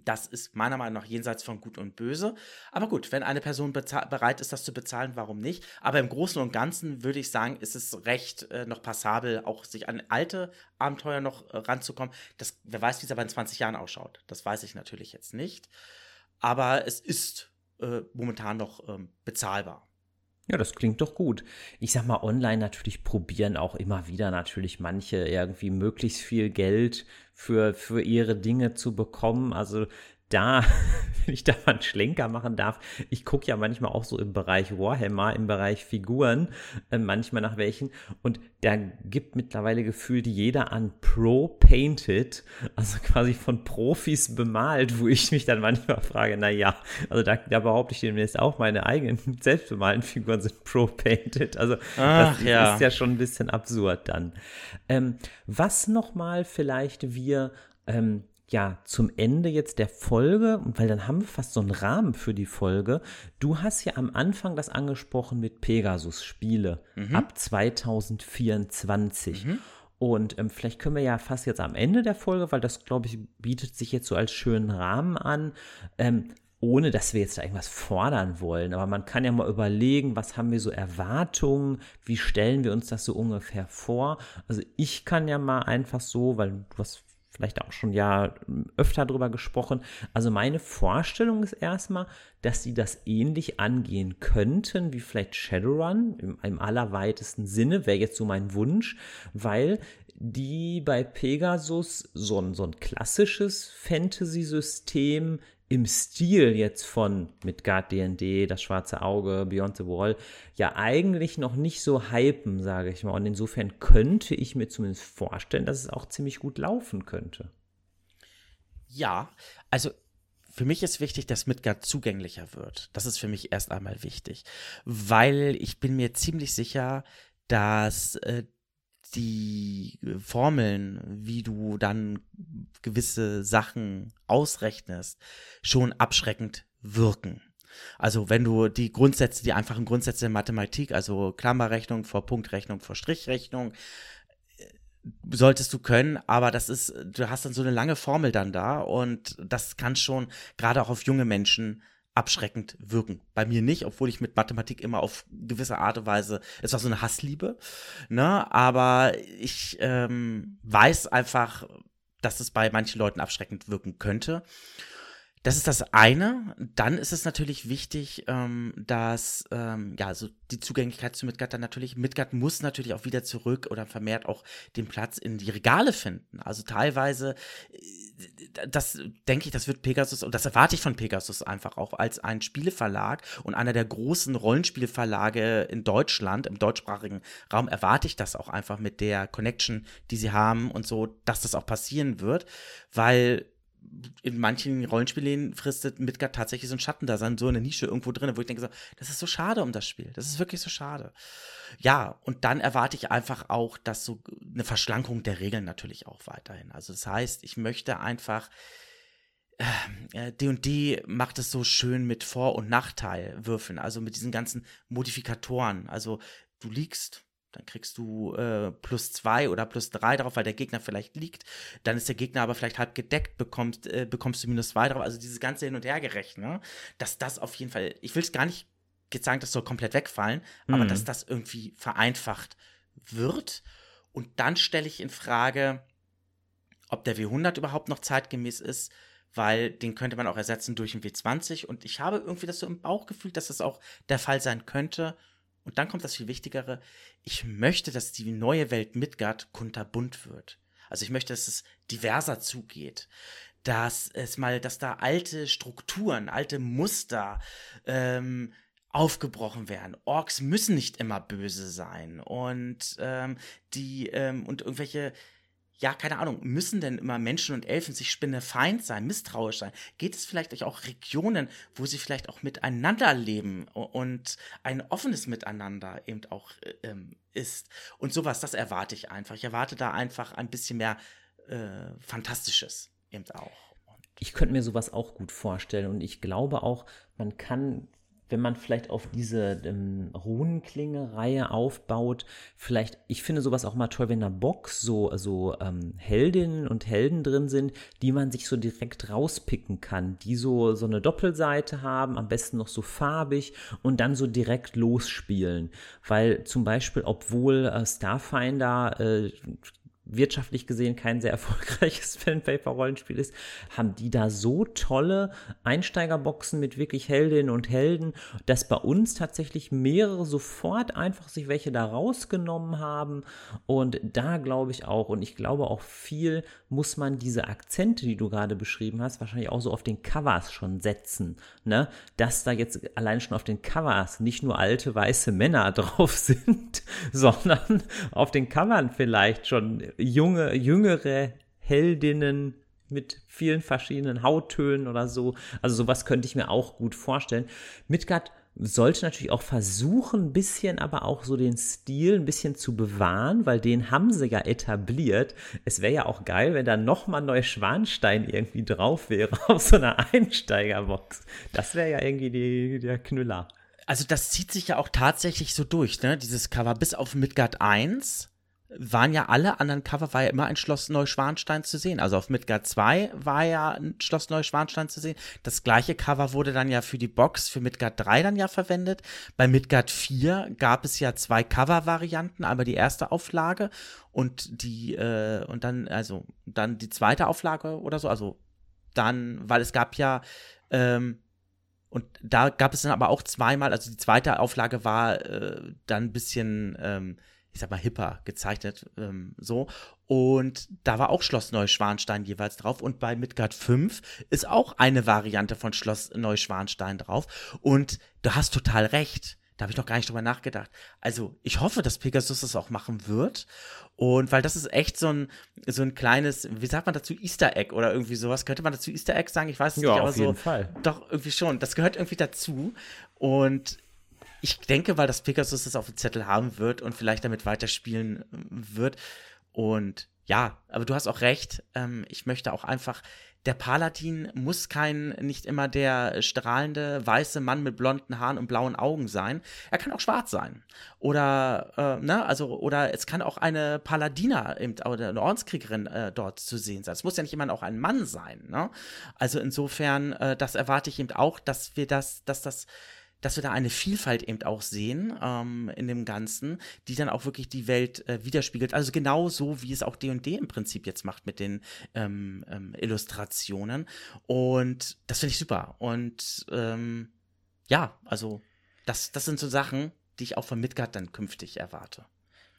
das ist meiner Meinung nach jenseits von Gut und Böse. Aber gut, wenn eine Person bereit ist, das zu bezahlen, warum nicht? Aber im Großen und Ganzen würde ich sagen, ist es recht äh, noch passabel, auch sich an alte Abenteuer noch äh, ranzukommen. Das, wer weiß, wie es aber in 20 Jahren ausschaut. Das weiß ich natürlich jetzt nicht. Aber es ist äh, momentan noch ähm, bezahlbar. Ja, das klingt doch gut. Ich sag mal, online natürlich probieren auch immer wieder natürlich manche irgendwie möglichst viel Geld für, für ihre Dinge zu bekommen. Also da, wenn ich da mal einen Schlenker machen darf, ich gucke ja manchmal auch so im Bereich Warhammer, im Bereich Figuren, äh, manchmal nach welchen. Und da gibt mittlerweile gefühlt jeder an Pro-Painted, also quasi von Profis bemalt, wo ich mich dann manchmal frage, naja, also da, da behaupte ich demnächst auch, meine eigenen selbstbemalten Figuren sind Pro-Painted. Also Ach, das ja. ist ja schon ein bisschen absurd dann. Ähm, was nochmal vielleicht wir ähm, ja, zum Ende jetzt der Folge, weil dann haben wir fast so einen Rahmen für die Folge. Du hast ja am Anfang das angesprochen mit Pegasus-Spiele mhm. ab 2024. Mhm. Und ähm, vielleicht können wir ja fast jetzt am Ende der Folge, weil das, glaube ich, bietet sich jetzt so als schönen Rahmen an, ähm, ohne dass wir jetzt da irgendwas fordern wollen. Aber man kann ja mal überlegen, was haben wir so Erwartungen, wie stellen wir uns das so ungefähr vor. Also ich kann ja mal einfach so, weil du hast vielleicht auch schon ja öfter drüber gesprochen. Also meine Vorstellung ist erstmal, dass sie das ähnlich angehen könnten wie vielleicht Shadowrun im, im allerweitesten Sinne, wäre jetzt so mein Wunsch, weil die bei Pegasus so ein, so ein klassisches Fantasy-System im Stil jetzt von Midgard D&D, das schwarze Auge, Beyond the Wall, ja eigentlich noch nicht so hypen, sage ich mal. Und insofern könnte ich mir zumindest vorstellen, dass es auch ziemlich gut laufen könnte. Ja, also für mich ist wichtig, dass Midgard zugänglicher wird. Das ist für mich erst einmal wichtig, weil ich bin mir ziemlich sicher, dass äh, die Formeln, wie du dann gewisse Sachen ausrechnest, schon abschreckend wirken. Also wenn du die Grundsätze, die einfachen Grundsätze der Mathematik, also Klammerrechnung vor Punktrechnung vor Strichrechnung, äh, solltest du können, aber das ist, du hast dann so eine lange Formel dann da und das kann schon gerade auch auf junge Menschen abschreckend wirken. Bei mir nicht, obwohl ich mit Mathematik immer auf gewisse Art und Weise, es war so eine Hassliebe, ne? Aber ich ähm, weiß einfach, dass es bei manchen Leuten abschreckend wirken könnte. Das ist das eine. Dann ist es natürlich wichtig, ähm, dass ähm, ja so die Zugänglichkeit zu Midgard dann natürlich Midgard muss natürlich auch wieder zurück oder vermehrt auch den Platz in die Regale finden. Also teilweise, äh, das denke ich, das wird Pegasus und das erwarte ich von Pegasus einfach auch als ein Spieleverlag und einer der großen Rollenspielverlage in Deutschland im deutschsprachigen Raum erwarte ich das auch einfach mit der Connection, die sie haben und so, dass das auch passieren wird, weil in manchen Rollenspielen fristet Midgard tatsächlich so ein Schatten da, so eine Nische irgendwo drin, wo ich denke so, das ist so schade um das Spiel. Das ist wirklich so schade. Ja, und dann erwarte ich einfach auch, dass so eine Verschlankung der Regeln natürlich auch weiterhin. Also das heißt, ich möchte einfach D&D äh, macht es so schön mit Vor- und Nachteilwürfeln, also mit diesen ganzen Modifikatoren. Also du liegst dann kriegst du äh, plus zwei oder plus drei drauf, weil der Gegner vielleicht liegt. Dann ist der Gegner aber vielleicht halb gedeckt, bekommst, äh, bekommst du minus zwei drauf. Also dieses ganze Hin- und Hergerechne, ne? dass das auf jeden Fall, ich will es gar nicht jetzt sagen, das soll komplett wegfallen, mhm. aber dass das irgendwie vereinfacht wird. Und dann stelle ich in Frage, ob der W100 überhaupt noch zeitgemäß ist, weil den könnte man auch ersetzen durch einen W20. Und ich habe irgendwie das so im Bauchgefühl, dass das auch der Fall sein könnte. Und dann kommt das viel Wichtigere. Ich möchte, dass die neue Welt Midgard kunterbunt wird. Also ich möchte, dass es diverser zugeht. Dass es mal, dass da alte Strukturen, alte Muster ähm, aufgebrochen werden. Orks müssen nicht immer böse sein. Und ähm, die, ähm, und irgendwelche ja, keine Ahnung, müssen denn immer Menschen und Elfen sich Spinnefeind sein, misstrauisch sein? Geht es vielleicht auch Regionen, wo sie vielleicht auch miteinander leben und ein offenes Miteinander eben auch äh, ähm, ist? Und sowas, das erwarte ich einfach. Ich erwarte da einfach ein bisschen mehr äh, Fantastisches eben auch. Ich könnte mir sowas auch gut vorstellen und ich glaube auch, man kann wenn man vielleicht auf diese ähm, Runenklinge-Reihe aufbaut, vielleicht, ich finde sowas auch mal toll, wenn in der Box so, so ähm, Heldinnen und Helden drin sind, die man sich so direkt rauspicken kann, die so, so eine Doppelseite haben, am besten noch so farbig und dann so direkt losspielen. Weil zum Beispiel, obwohl äh, Starfinder äh, wirtschaftlich gesehen kein sehr erfolgreiches Pen-Paper-Rollenspiel ist, haben die da so tolle Einsteigerboxen mit wirklich Heldinnen und Helden, dass bei uns tatsächlich mehrere sofort einfach sich welche da rausgenommen haben. Und da glaube ich auch, und ich glaube auch viel muss man diese Akzente, die du gerade beschrieben hast, wahrscheinlich auch so auf den Covers schon setzen. Ne? Dass da jetzt allein schon auf den Covers nicht nur alte weiße Männer drauf sind, sondern auf den Covern vielleicht schon junge, jüngere Heldinnen mit vielen verschiedenen Hauttönen oder so. Also sowas könnte ich mir auch gut vorstellen. Midgard sollte natürlich auch versuchen, ein bisschen aber auch so den Stil ein bisschen zu bewahren, weil den haben sie ja etabliert. Es wäre ja auch geil, wenn da nochmal Neuschwanstein irgendwie drauf wäre auf so einer Einsteigerbox. Das wäre ja irgendwie die, der Knüller. Also das zieht sich ja auch tatsächlich so durch, ne? Dieses Cover bis auf Midgard 1 waren ja alle anderen Cover, war ja immer ein Schloss Neuschwanstein zu sehen. Also auf Midgard 2 war ja ein Schloss Neuschwanstein zu sehen. Das gleiche Cover wurde dann ja für die Box für Midgard 3 dann ja verwendet. Bei Midgard 4 gab es ja zwei Cover-Varianten, einmal die erste Auflage und die, äh, und dann, also dann die zweite Auflage oder so. Also dann, weil es gab ja, ähm, und da gab es dann aber auch zweimal, also die zweite Auflage war äh, dann ein bisschen, ähm, ich sag mal, hipper gezeichnet, ähm, so. Und da war auch Schloss Neuschwanstein jeweils drauf. Und bei Midgard 5 ist auch eine Variante von Schloss Neuschwanstein drauf. Und du hast total recht. Da habe ich noch gar nicht drüber nachgedacht. Also, ich hoffe, dass Pegasus das auch machen wird. Und weil das ist echt so ein, so ein kleines, wie sagt man dazu, Easter Egg oder irgendwie sowas. Könnte man dazu Easter Egg sagen? Ich weiß es ja, nicht, aber auf jeden Fall. Doch, irgendwie schon. Das gehört irgendwie dazu. Und ich denke, weil das Pegasus das auf dem Zettel haben wird und vielleicht damit weiterspielen äh, wird. Und ja, aber du hast auch recht. Ähm, ich möchte auch einfach, der Paladin muss kein, nicht immer der strahlende weiße Mann mit blonden Haaren und blauen Augen sein. Er kann auch schwarz sein. Oder, äh, ne, also, oder es kann auch eine Paladina eben, oder eine Ordenskriegerin äh, dort zu sehen sein. Es muss ja nicht immer auch ein Mann sein, ne? Also insofern, äh, das erwarte ich eben auch, dass wir das, dass das dass wir da eine Vielfalt eben auch sehen ähm, in dem Ganzen, die dann auch wirklich die Welt äh, widerspiegelt. Also genau so, wie es auch D&D im Prinzip jetzt macht mit den ähm, ähm, Illustrationen. Und das finde ich super. Und ähm, ja, also das, das sind so Sachen, die ich auch von Midgard dann künftig erwarte.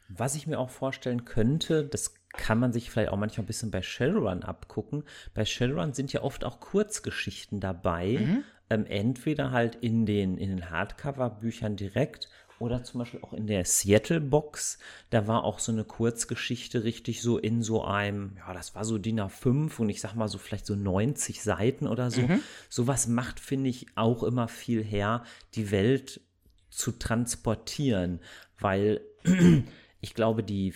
Was ich mir auch vorstellen könnte, das kann man sich vielleicht auch manchmal ein bisschen bei Shadowrun abgucken. Bei Shadowrun sind ja oft auch Kurzgeschichten dabei. Mhm. Ähm, entweder halt in den, in den Hardcover-Büchern direkt oder zum Beispiel auch in der Seattle-Box. Da war auch so eine Kurzgeschichte richtig so in so einem, ja, das war so DIN A5 und ich sag mal so vielleicht so 90 Seiten oder so. Mhm. Sowas macht, finde ich, auch immer viel her, die Welt zu transportieren, weil ich glaube, die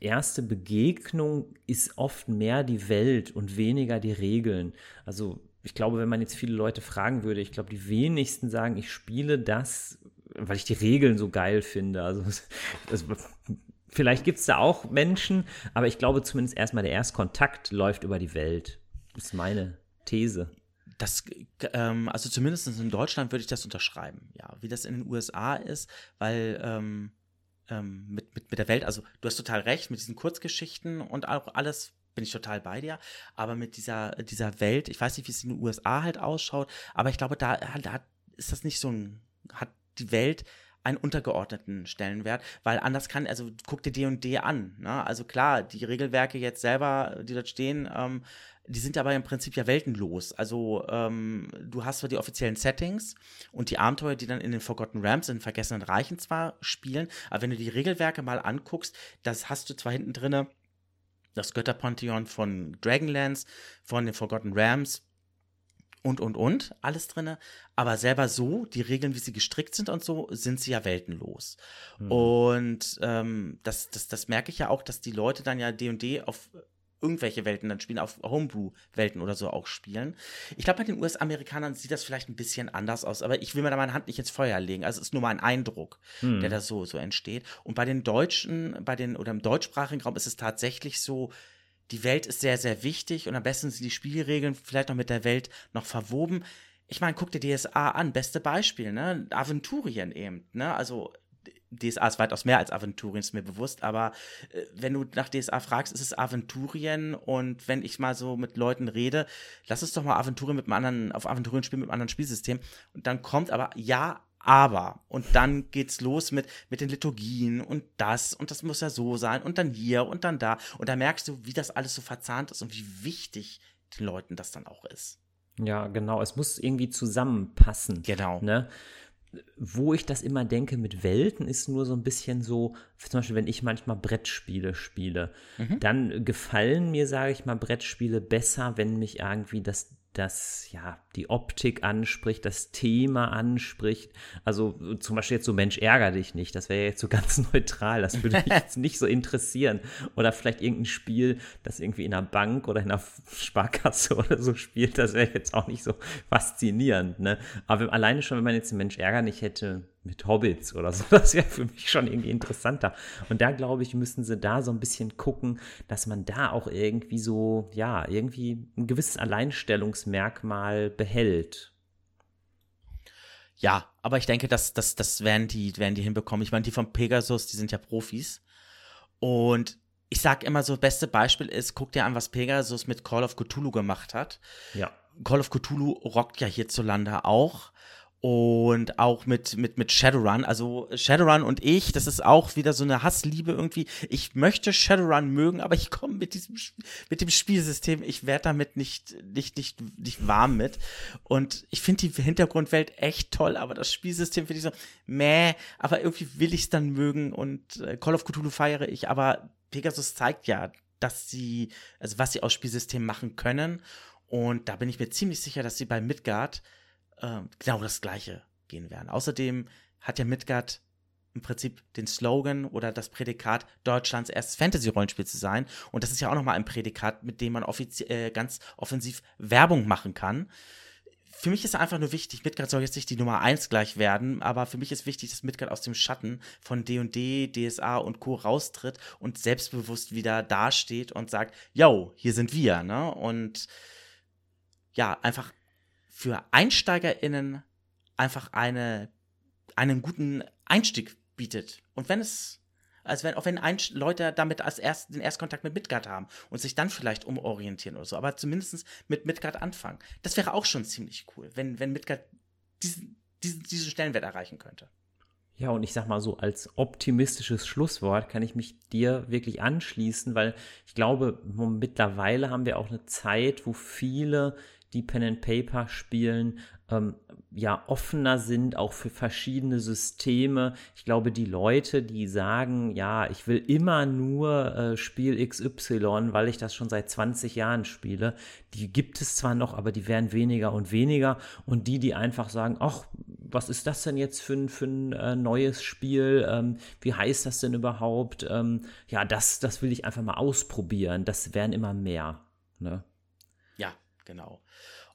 erste Begegnung ist oft mehr die Welt und weniger die Regeln. Also ich glaube, wenn man jetzt viele Leute fragen würde, ich glaube, die wenigsten sagen, ich spiele das, weil ich die Regeln so geil finde. Also das, vielleicht gibt es da auch Menschen, aber ich glaube zumindest erstmal der Erstkontakt läuft über die Welt. Das ist meine These. Das, ähm, also zumindest in Deutschland würde ich das unterschreiben, ja. Wie das in den USA ist, weil ähm, ähm, mit, mit, mit der Welt, also du hast total recht, mit diesen Kurzgeschichten und auch alles bin ich total bei dir. Aber mit dieser, dieser Welt, ich weiß nicht, wie es in den USA halt ausschaut, aber ich glaube, da, da ist das nicht so ein, hat die Welt einen untergeordneten Stellenwert, weil anders kann, also guck dir D&D an, ne? also klar, die Regelwerke jetzt selber, die dort stehen, ähm, die sind aber im Prinzip ja weltenlos. Also ähm, du hast zwar die offiziellen Settings und die Abenteuer, die dann in den Forgotten Realms, in den Vergessenen Reichen zwar spielen, aber wenn du die Regelwerke mal anguckst, das hast du zwar hinten drinne das Götterpantheon von Dragonlance, von den Forgotten Realms, und, und, und, alles drin. Aber selber so, die Regeln, wie sie gestrickt sind und so, sind sie ja weltenlos. Mhm. Und ähm, das, das, das merke ich ja auch, dass die Leute dann ja D&D auf irgendwelche Welten dann spielen, auf Homebrew-Welten oder so auch spielen. Ich glaube, bei den US-Amerikanern sieht das vielleicht ein bisschen anders aus, aber ich will mir da meine Hand nicht ins Feuer legen. Also es ist nur mal ein Eindruck, hm. der da so, so entsteht. Und bei den Deutschen, bei den, oder im deutschsprachigen Raum ist es tatsächlich so, die Welt ist sehr, sehr wichtig und am besten sind die Spielregeln vielleicht noch mit der Welt noch verwoben. Ich meine, guck dir DSA an, beste Beispiel, ne? Aventurien eben, ne? Also DSA ist weitaus mehr als Aventurien, ist mir bewusst, aber äh, wenn du nach DSA fragst, ist es Aventurien und wenn ich mal so mit Leuten rede, lass es doch mal Aventurien mit einem anderen, auf Aventurien spielen mit einem anderen Spielsystem und dann kommt aber, ja, aber. Und dann geht's los mit, mit den Liturgien und das und das muss ja so sein und dann hier und dann da. Und da merkst du, wie das alles so verzahnt ist und wie wichtig den Leuten das dann auch ist. Ja, genau. Es muss irgendwie zusammenpassen. Genau. Ne? Wo ich das immer denke mit Welten, ist nur so ein bisschen so, zum Beispiel, wenn ich manchmal Brettspiele spiele, mhm. dann gefallen mir, sage ich mal, Brettspiele besser, wenn mich irgendwie das das ja die Optik anspricht, das Thema anspricht. Also zum Beispiel jetzt so Mensch ärger dich nicht, das wäre ja jetzt so ganz neutral, das würde mich jetzt nicht so interessieren. Oder vielleicht irgendein Spiel, das irgendwie in einer Bank oder in einer Sparkasse oder so spielt, das wäre jetzt auch nicht so faszinierend. Ne? Aber alleine schon, wenn man jetzt einen Mensch ärger nicht hätte, mit Hobbits oder so. Das wäre für mich schon irgendwie interessanter. Und da glaube ich, müssen sie da so ein bisschen gucken, dass man da auch irgendwie so, ja, irgendwie ein gewisses Alleinstellungsmerkmal behält. Ja, aber ich denke, das, das, das werden, die, werden die hinbekommen. Ich meine, die von Pegasus, die sind ja Profis. Und ich sag immer so, beste Beispiel ist, guck dir an, was Pegasus mit Call of Cthulhu gemacht hat. Ja. Call of Cthulhu rockt ja hierzulande auch und auch mit, mit, mit Shadowrun. Also Shadowrun und ich, das ist auch wieder so eine Hassliebe irgendwie. Ich möchte Shadowrun mögen, aber ich komme mit diesem, mit dem Spielsystem, ich werde damit nicht, nicht, nicht, nicht warm mit. Und ich finde die Hintergrundwelt echt toll, aber das Spielsystem finde ich so, meh, aber irgendwie will ich es dann mögen und äh, Call of Cthulhu feiere ich, aber Pegasus zeigt ja, dass sie, also was sie aus Spielsystemen machen können. Und da bin ich mir ziemlich sicher, dass sie bei Midgard äh, genau das Gleiche gehen werden. Außerdem hat ja Midgard im Prinzip den Slogan oder das Prädikat Deutschlands erstes Fantasy-Rollenspiel zu sein. Und das ist ja auch nochmal ein Prädikat, mit dem man äh, ganz offensiv Werbung machen kann. Für mich ist einfach nur wichtig, Midgard soll jetzt nicht die Nummer 1 gleich werden, aber für mich ist wichtig, dass Midgard aus dem Schatten von D&D, DSA und Co. raustritt und selbstbewusst wieder dasteht und sagt, yo, hier sind wir, ne? Und ja, einfach für EinsteigerInnen einfach eine einen guten Einstieg bietet. Und wenn es als wenn, auch wenn ein, Leute damit als erst, den Erstkontakt mit Midgard haben und sich dann vielleicht umorientieren oder so, aber zumindest mit Midgard anfangen. Das wäre auch schon ziemlich cool, wenn, wenn Midgard diesen, diesen, diesen Stellenwert erreichen könnte. Ja, und ich sag mal so, als optimistisches Schlusswort kann ich mich dir wirklich anschließen, weil ich glaube, mittlerweile haben wir auch eine Zeit, wo viele, die Pen and Paper spielen, ähm, ja offener sind, auch für verschiedene Systeme. Ich glaube, die Leute, die sagen, ja, ich will immer nur äh, Spiel XY, weil ich das schon seit 20 Jahren spiele, die gibt es zwar noch, aber die werden weniger und weniger. Und die, die einfach sagen, ach, was ist das denn jetzt für ein, für ein äh, neues Spiel? Ähm, wie heißt das denn überhaupt? Ähm, ja, das, das will ich einfach mal ausprobieren. Das werden immer mehr. Ne? Ja, genau.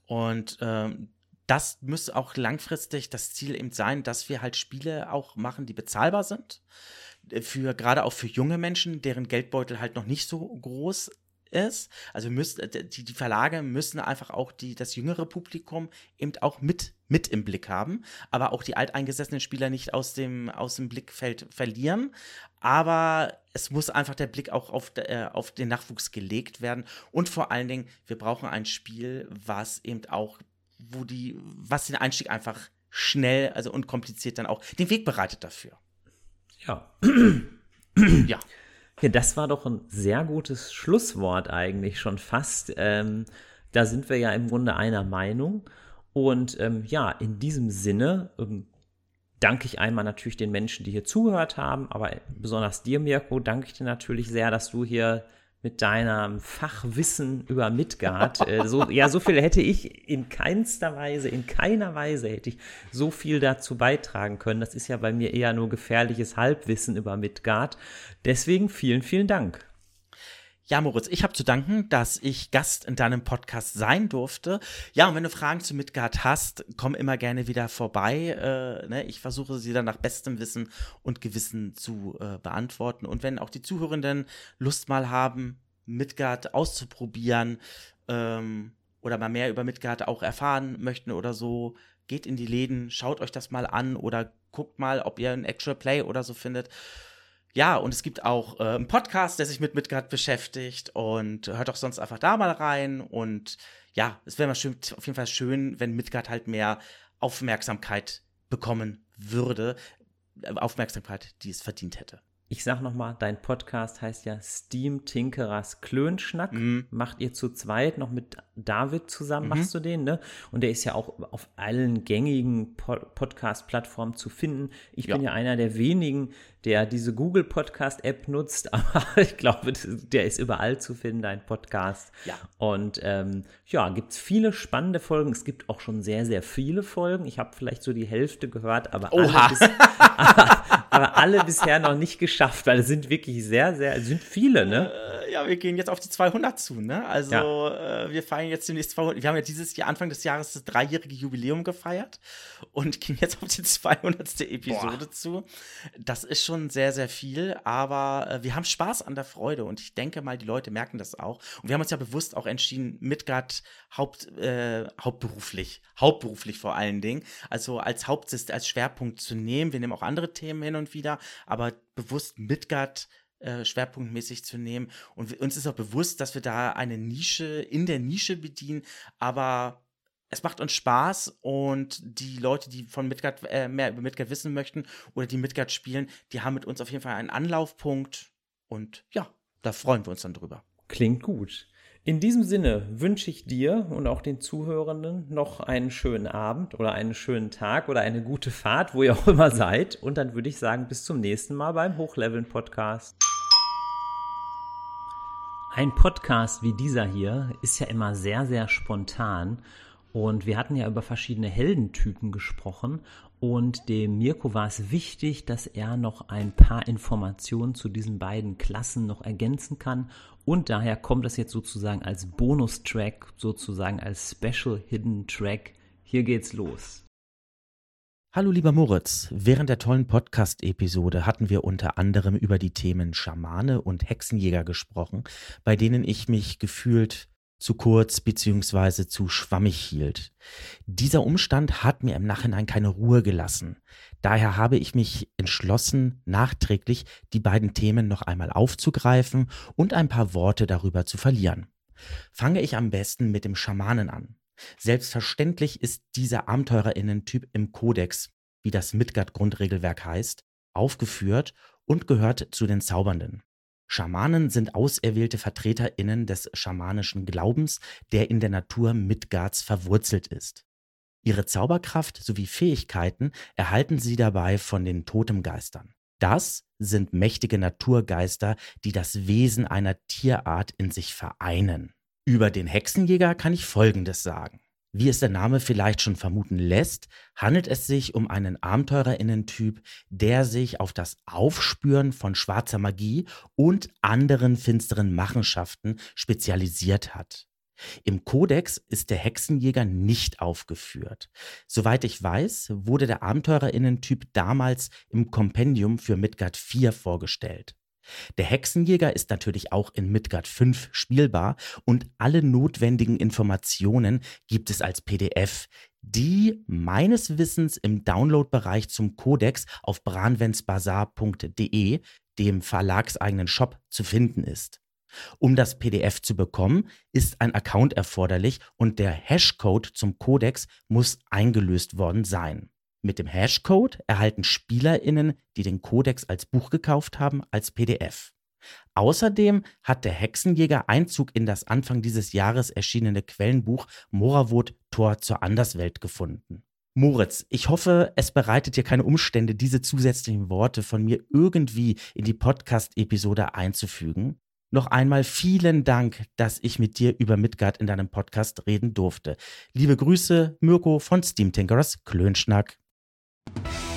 Und ähm, das müsste auch langfristig das Ziel eben sein, dass wir halt Spiele auch machen, die bezahlbar sind. Äh, für, gerade auch für junge Menschen, deren Geldbeutel halt noch nicht so groß ist. Also müssen, äh, die, die Verlage müssen einfach auch die, das jüngere Publikum eben auch mit, mit im Blick haben, aber auch die alteingesessenen Spieler nicht aus dem, aus dem Blickfeld verlieren. Aber es muss einfach der Blick auch auf, äh, auf den Nachwuchs gelegt werden. Und vor allen Dingen, wir brauchen ein Spiel, was eben auch wo die, was den Einstieg einfach schnell, also unkompliziert dann auch den Weg bereitet dafür. Ja. ja. Ja, das war doch ein sehr gutes Schlusswort eigentlich schon fast. Ähm, da sind wir ja im Grunde einer Meinung. Und ähm, ja, in diesem Sinne ähm, danke ich einmal natürlich den Menschen, die hier zugehört haben, aber besonders dir, Mirko, danke ich dir natürlich sehr, dass du hier mit deinem Fachwissen über Midgard. Äh, so, ja, so viel hätte ich in keinster Weise, in keiner Weise hätte ich so viel dazu beitragen können. Das ist ja bei mir eher nur gefährliches Halbwissen über Midgard. Deswegen vielen, vielen Dank. Ja, Moritz, ich habe zu danken, dass ich Gast in deinem Podcast sein durfte. Ja, und wenn du Fragen zu Midgard hast, komm immer gerne wieder vorbei. Äh, ne? Ich versuche sie dann nach bestem Wissen und Gewissen zu äh, beantworten. Und wenn auch die Zuhörenden Lust mal haben, Midgard auszuprobieren ähm, oder mal mehr über Midgard auch erfahren möchten oder so, geht in die Läden, schaut euch das mal an oder guckt mal, ob ihr ein Actual Play oder so findet. Ja, und es gibt auch äh, einen Podcast, der sich mit Midgard beschäftigt und hört doch sonst einfach da mal rein. Und ja, es wäre mal schön, auf jeden Fall schön, wenn Midgard halt mehr Aufmerksamkeit bekommen würde. Aufmerksamkeit, die es verdient hätte ich sag nochmal, dein Podcast heißt ja Steam Tinkerers Klönschnack. Mhm. Macht ihr zu zweit noch mit David zusammen, mhm. machst du den, ne? Und der ist ja auch auf allen gängigen po Podcast-Plattformen zu finden. Ich ja. bin ja einer der wenigen, der diese Google Podcast App nutzt, aber ich glaube, der ist überall zu finden, dein Podcast. Ja. Und ähm, ja, gibt es viele spannende Folgen. Es gibt auch schon sehr, sehr viele Folgen. Ich habe vielleicht so die Hälfte gehört, aber alle, bis, aber, aber alle, bisher noch nicht geschafft, weil es sind wirklich sehr, sehr, es sind viele, ne? Ja, wir gehen jetzt auf die 200 zu, ne? Also ja. äh, wir feiern jetzt demnächst 200. Wir haben ja dieses Jahr, Anfang des Jahres, das dreijährige Jubiläum gefeiert und gehen jetzt auf die 200. Episode Boah. zu. Das ist schon sehr, sehr viel, aber äh, wir haben Spaß an der Freude und ich denke mal, die Leute merken das auch. Und wir haben uns ja bewusst auch entschieden, Midgard Haupt, äh, hauptberuflich, hauptberuflich vor allen Dingen, also als Hauptsist, als Schwerpunkt zu nehmen. Wir nehmen auch andere Themen hin und wieder, aber bewusst Midgard äh, schwerpunktmäßig zu nehmen. Und uns ist auch bewusst, dass wir da eine Nische in der Nische bedienen, aber es macht uns Spaß und die Leute, die von Midgard äh, mehr über Midgard wissen möchten oder die Midgard spielen, die haben mit uns auf jeden Fall einen Anlaufpunkt und ja, da freuen wir uns dann drüber. Klingt gut. In diesem Sinne wünsche ich dir und auch den Zuhörenden noch einen schönen Abend oder einen schönen Tag oder eine gute Fahrt, wo ihr auch immer seid. Und dann würde ich sagen, bis zum nächsten Mal beim Hochleveln Podcast. Ein Podcast wie dieser hier ist ja immer sehr, sehr spontan und wir hatten ja über verschiedene Heldentypen gesprochen und dem Mirko war es wichtig, dass er noch ein paar Informationen zu diesen beiden Klassen noch ergänzen kann. Und daher kommt das jetzt sozusagen als Bonustrack, sozusagen als Special Hidden Track. Hier geht's los. Hallo lieber Moritz, während der tollen Podcast-Episode hatten wir unter anderem über die Themen Schamane und Hexenjäger gesprochen, bei denen ich mich gefühlt zu kurz bzw. zu schwammig hielt. Dieser Umstand hat mir im Nachhinein keine Ruhe gelassen. Daher habe ich mich entschlossen, nachträglich die beiden Themen noch einmal aufzugreifen und ein paar Worte darüber zu verlieren. Fange ich am besten mit dem Schamanen an. Selbstverständlich ist dieser Abenteurerinnen-Typ im Kodex, wie das Midgard-Grundregelwerk heißt, aufgeführt und gehört zu den Zaubernden. Schamanen sind auserwählte VertreterInnen des schamanischen Glaubens, der in der Natur Midgards verwurzelt ist. Ihre Zauberkraft sowie Fähigkeiten erhalten sie dabei von den Totemgeistern. Das sind mächtige Naturgeister, die das Wesen einer Tierart in sich vereinen. Über den Hexenjäger kann ich Folgendes sagen. Wie es der Name vielleicht schon vermuten lässt, handelt es sich um einen Abenteurerinnentyp, der sich auf das Aufspüren von schwarzer Magie und anderen finsteren Machenschaften spezialisiert hat. Im Kodex ist der Hexenjäger nicht aufgeführt. Soweit ich weiß, wurde der Abenteurerinnentyp damals im Kompendium für Midgard 4 vorgestellt. Der Hexenjäger ist natürlich auch in Midgard 5 spielbar und alle notwendigen Informationen gibt es als PDF, die meines Wissens im Downloadbereich zum Codex auf branwensbazar.de, dem verlagseigenen Shop, zu finden ist. Um das PDF zu bekommen, ist ein Account erforderlich und der Hashcode zum Codex muss eingelöst worden sein. Mit dem Hashcode erhalten SpielerInnen, die den Codex als Buch gekauft haben, als PDF. Außerdem hat der Hexenjäger Einzug in das Anfang dieses Jahres erschienene Quellenbuch Moravot Tor zur Anderswelt gefunden. Moritz, ich hoffe, es bereitet dir keine Umstände, diese zusätzlichen Worte von mir irgendwie in die Podcast-Episode einzufügen. Noch einmal vielen Dank, dass ich mit dir über Midgard in deinem Podcast reden durfte. Liebe Grüße, Mirko von Steam Tinkerers Klönschnack. you